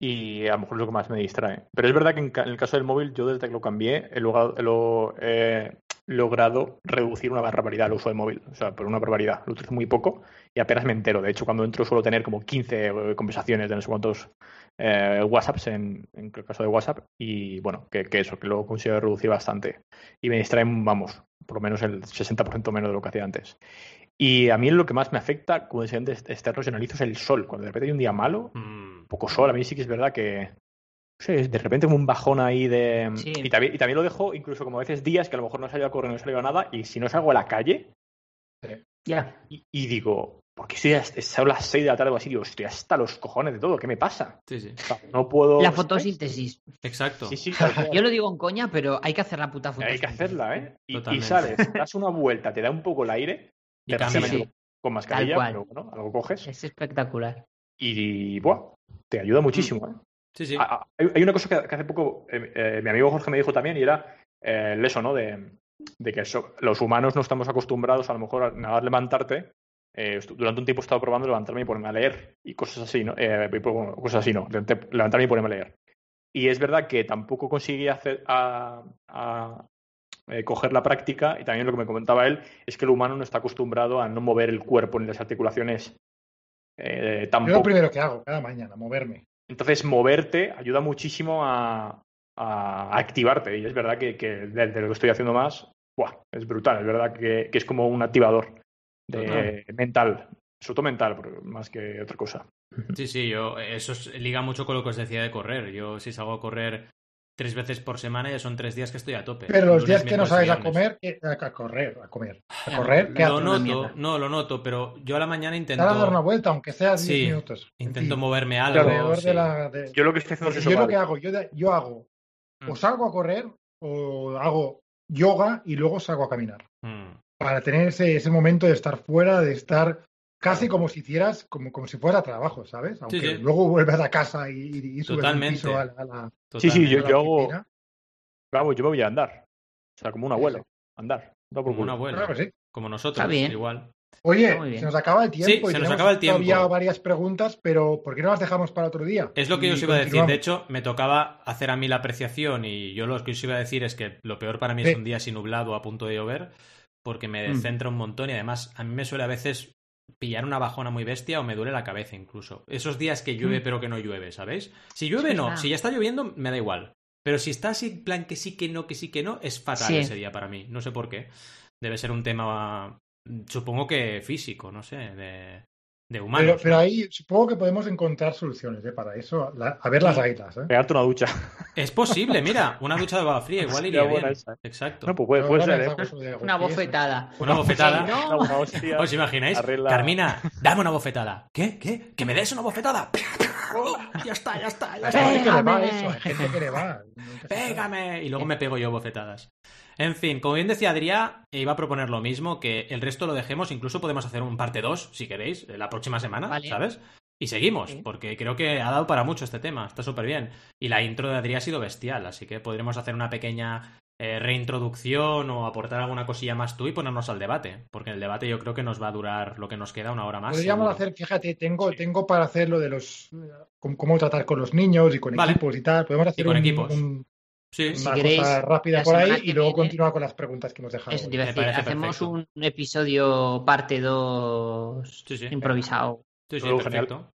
Speaker 4: Y a lo mejor es lo que más me distrae. Pero es verdad que en, en el caso del móvil, yo desde que lo cambié, he logrado, lo- he logrado reducir una barbaridad el uso del móvil. O sea, por una barbaridad. Lo utilizo muy poco y apenas me entero. De hecho, cuando entro suelo tener como 15 eh, conversaciones de no sé cuántos eh, WhatsApps en, en el caso de WhatsApp y bueno, que, que eso, que lo consigo reducir bastante. Y me distraen, vamos, por lo menos el 60% menos de lo que hacía antes. Y a mí lo que más me afecta, como decía antes, externos y analizo es el sol. Cuando de repente hay un día malo,
Speaker 1: Mm.
Speaker 4: poco sol, a mí sí que es verdad que. No sé, de repente como un bajón ahí de.
Speaker 3: Sí.
Speaker 4: Y, también, y también lo dejo incluso como a veces días que a lo mejor no salgo a correr, no salgo a nada, y si no salgo a la calle,
Speaker 3: Ya.
Speaker 4: y, y digo, ¿por qué estoy hasta, son las 6 de la tarde o así? Digo, estoy hasta los cojones de todo, ¿qué me pasa?
Speaker 1: Sí, sí.
Speaker 4: O sea, no puedo.
Speaker 3: La fotosíntesis.
Speaker 1: Exacto.
Speaker 4: Sí, sí.
Speaker 3: Yo lo digo en coña, pero hay que hacer la puta
Speaker 4: Hay
Speaker 3: fotosíntesis.
Speaker 4: que hacerla, ¿eh? Y, y sales, das una vuelta, te da un poco el aire,
Speaker 1: Y
Speaker 4: repente
Speaker 3: Sí,
Speaker 4: con mascarilla, pero bueno, algo coges
Speaker 3: Es espectacular.
Speaker 4: y, buah, te ayuda muchísimo, ¿eh?
Speaker 1: Sí, sí.
Speaker 4: Ah, ah, Hay, hay una cosa que, que hace poco eh, eh, mi amigo Jorge me dijo también y era eh, el eso, ¿no? De, de que so- los humanos no estamos acostumbrados a lo mejor a nada levantarte. Eh, durante un tiempo he estado probando levantarme y ponerme a leer y cosas así, ¿no? Eh, pues, bueno, cosas así, ¿no? Levantarme y ponerme a leer. Y es verdad que tampoco conseguí hacer a, a, eh, coger la práctica y también lo que me comentaba él es que el humano no está acostumbrado a no mover el cuerpo ni las articulaciones eh,
Speaker 2: Yo lo
Speaker 4: tampoco.
Speaker 2: primero que hago cada mañana, moverme.
Speaker 4: Entonces, moverte ayuda muchísimo a, a activarte. Y es verdad que, que de, de lo que estoy haciendo más, ¡buah! es brutal. Es verdad que, que es como un activador de, mental, sobre todo mental, más que otra cosa.
Speaker 1: Sí, sí, yo, eso es- liga mucho con lo que os decía de correr. Yo, si salgo a correr tres veces por semana, ya son tres días que estoy a tope.
Speaker 2: Pero los días que no sabes a comer, a correr, a comer. A
Speaker 3: Ya,
Speaker 2: correr, ¿qué
Speaker 1: Lo noto, no, lo noto, pero yo a la mañana intento,
Speaker 2: Dar a dar una vuelta, aunque sea 10
Speaker 1: Sí,
Speaker 2: minutos. En
Speaker 1: intento moverme algo.
Speaker 2: alrededor
Speaker 1: sí.
Speaker 2: de la. de-
Speaker 4: Yo lo que estoy haciendo es
Speaker 2: yo lo que hago, yo, yo hago,
Speaker 1: Mm.
Speaker 2: o salgo a correr, o hago yoga y luego salgo a caminar.
Speaker 1: Mm.
Speaker 2: Para tener ese, ese momento de estar fuera, de estar casi como si hicieras, como, como si fuera trabajo, ¿sabes? Aunque
Speaker 1: sí.
Speaker 2: luego vuelves a casa y, y, y subes un
Speaker 1: Totalmente.
Speaker 2: piso a la, a la-
Speaker 4: Sí, sí, yo,
Speaker 2: a la
Speaker 4: yo hago. Vamos, yo me voy a andar. O sea, como un abuelo. Andar. Da por
Speaker 1: Como un abuelo,
Speaker 2: Claro que sí.
Speaker 1: como nosotros,
Speaker 3: Está bien.
Speaker 1: igual.
Speaker 2: Oye, se nos acaba el tiempo
Speaker 1: Sí,
Speaker 2: y
Speaker 1: se nos acaba el tiempo.
Speaker 2: todavía varias preguntas, pero ¿por qué no las dejamos para otro día?
Speaker 1: Es lo que
Speaker 2: Y
Speaker 1: yo os iba a decir. De hecho, me tocaba hacer a mí la apreciación y yo lo que os iba a decir es que lo peor para mí
Speaker 2: Sí.
Speaker 1: es un día así nublado a punto de llover porque me
Speaker 3: Mm.
Speaker 1: descentra un montón y además a mí me suele a veces pillar una bajona muy bestia o me duele la cabeza incluso. Esos días que llueve
Speaker 3: Mm.
Speaker 1: pero que no llueve, ¿sabéis? Si llueve no, si ya está lloviendo me da igual. Pero si está así en plan que sí, que no, que sí, que no, es fatal
Speaker 3: Sí.
Speaker 1: ese día para mí. No sé por qué. Debe ser un tema, supongo que físico, no sé, de, de humanos.
Speaker 2: Pero, ahí supongo que podemos encontrar soluciones ¿eh? para eso. La- a ver las gaitas. ¿eh?
Speaker 4: Pegarte una ducha.
Speaker 1: Es posible, mira, una ducha de agua fría igual iría bien.
Speaker 4: esa.
Speaker 1: Exacto.
Speaker 4: No, pues puede, puede ser, ¿eh?
Speaker 3: Una bofetada.
Speaker 1: Una bofetada.
Speaker 3: Sí, ¿no?
Speaker 4: Una hostia.
Speaker 1: ¿Os imagináis?
Speaker 4: Arregla-
Speaker 1: Carmina, dame una bofetada. ¿Qué? ¿Qué? ¿Que me des una bofetada? ya está, ya está, ya
Speaker 2: Hay
Speaker 1: está.
Speaker 2: gente que le va eso, hay gente que le va.
Speaker 1: Pégame. Y luego me pego yo bofetadas. En fin, como bien decía Adrià, e iba a proponer lo mismo, que el resto lo dejemos, incluso podemos hacer un parte 2, si queréis, eh, la próxima semana,
Speaker 3: Vale.
Speaker 1: ¿sabes? Y seguimos,
Speaker 3: Sí.
Speaker 1: porque creo que ha dado para mucho este tema, está súper bien. Y la intro de Adrià ha sido bestial, así que podremos hacer una pequeña eh, reintroducción o aportar alguna cosilla más tú y ponernos al debate, porque el debate yo creo que nos va a durar lo que nos queda, una hora más.
Speaker 2: Podríamos
Speaker 1: seguro.
Speaker 2: hacer, fíjate, tengo,
Speaker 1: Sí.
Speaker 2: tengo para hacer lo de los. cómo, cómo tratar con los niños y con
Speaker 1: Vale.
Speaker 2: equipos y tal. Podemos hacer
Speaker 1: con
Speaker 2: un-
Speaker 1: equipos.
Speaker 2: un-
Speaker 1: Sí,
Speaker 3: Si
Speaker 2: una
Speaker 3: queréis,
Speaker 2: rápida por ahí y luego continuar con las preguntas que hemos dejado.
Speaker 3: Eso
Speaker 2: hoy.
Speaker 3: te iba a
Speaker 1: Me
Speaker 3: decir,
Speaker 1: parece
Speaker 3: hacemos
Speaker 1: perfecto.
Speaker 3: un episodio parte 2
Speaker 1: Sí, sí.
Speaker 3: improvisado.
Speaker 1: sí, sí, perfecto.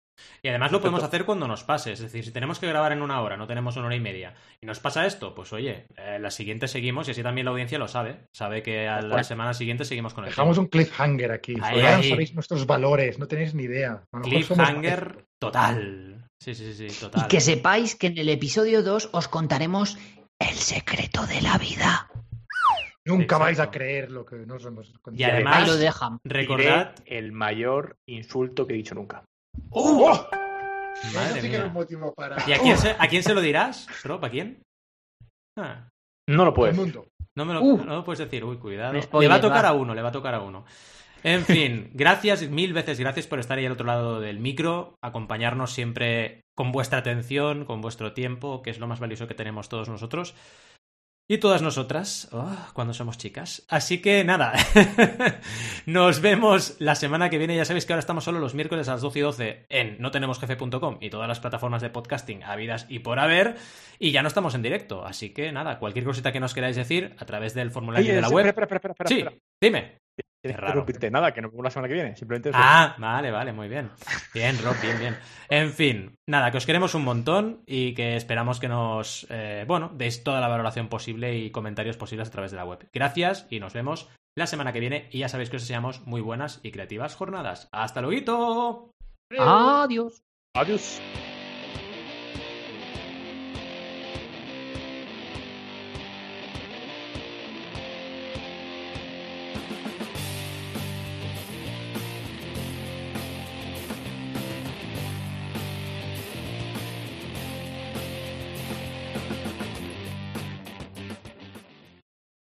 Speaker 1: Y además lo podemos hacer cuando nos pase. Es decir, si tenemos que grabar en una hora, no tenemos una hora y media, y nos pasa esto, pues oye, eh, la siguiente seguimos y así también la audiencia lo sabe. Sabe que a la semana siguiente seguimos con el
Speaker 2: Dejamos
Speaker 1: tema.
Speaker 2: un cliffhanger aquí.
Speaker 1: Ahí,
Speaker 2: no sabéis nuestros valores, no tenéis ni idea. Somos
Speaker 1: cliffhanger total. Sí, sí, sí, total.
Speaker 3: Y que sepáis que en el episodio 2 os contaremos el secreto de la vida.
Speaker 2: Nunca vais a creer lo que nos hemos contado.
Speaker 1: Y además-
Speaker 3: Ahí lo dejan.
Speaker 1: Recordad.
Speaker 4: El mayor insulto que he dicho nunca.
Speaker 2: ¡Oh!
Speaker 1: Madre
Speaker 2: sí que
Speaker 1: mía.
Speaker 2: motivo para.
Speaker 1: ¿Y a quién, se, a quién se lo dirás, Trop? ¿A quién? Ah,
Speaker 4: No lo puedes.
Speaker 2: mundo.
Speaker 1: no me lo,
Speaker 3: Uh.
Speaker 1: no lo puedes decir. Uy, cuidado. Le va a tocar
Speaker 3: va.
Speaker 1: a uno, le va a tocar a uno. En fin, gracias, mil veces gracias por estar ahí al otro lado del micro, acompañarnos siempre con vuestra atención, con vuestro tiempo, que es lo más valioso que tenemos todos nosotros. Y todas nosotras, oh, cuando somos chicas. Así que nada, nos vemos la semana que viene. Ya sabéis que ahora estamos solo los miércoles a las 12 y 12 en notenemosjefe.com y todas las plataformas de podcasting habidas y por haber. Y ya no estamos en directo. Así que nada, cualquier cosita que nos queráis decir a través del formulario
Speaker 4: Oye,
Speaker 1: de la web.
Speaker 4: espera, espera, espera,
Speaker 1: Sí, dime.
Speaker 4: Tienes que interrumpirte. Nada, que nos vemos la semana que viene. Simplemente eso.
Speaker 1: Ah, vale, vale, muy bien. Bien, Rob, bien, bien. En fin, nada, que os queremos un montón y que esperamos que nos, eh, bueno, deis toda la valoración posible y comentarios posibles a través de la web. Gracias y nos vemos la semana que viene y ya sabéis que os deseamos muy buenas y creativas jornadas. ¡Hasta luego!
Speaker 3: Adiós.
Speaker 4: Adiós.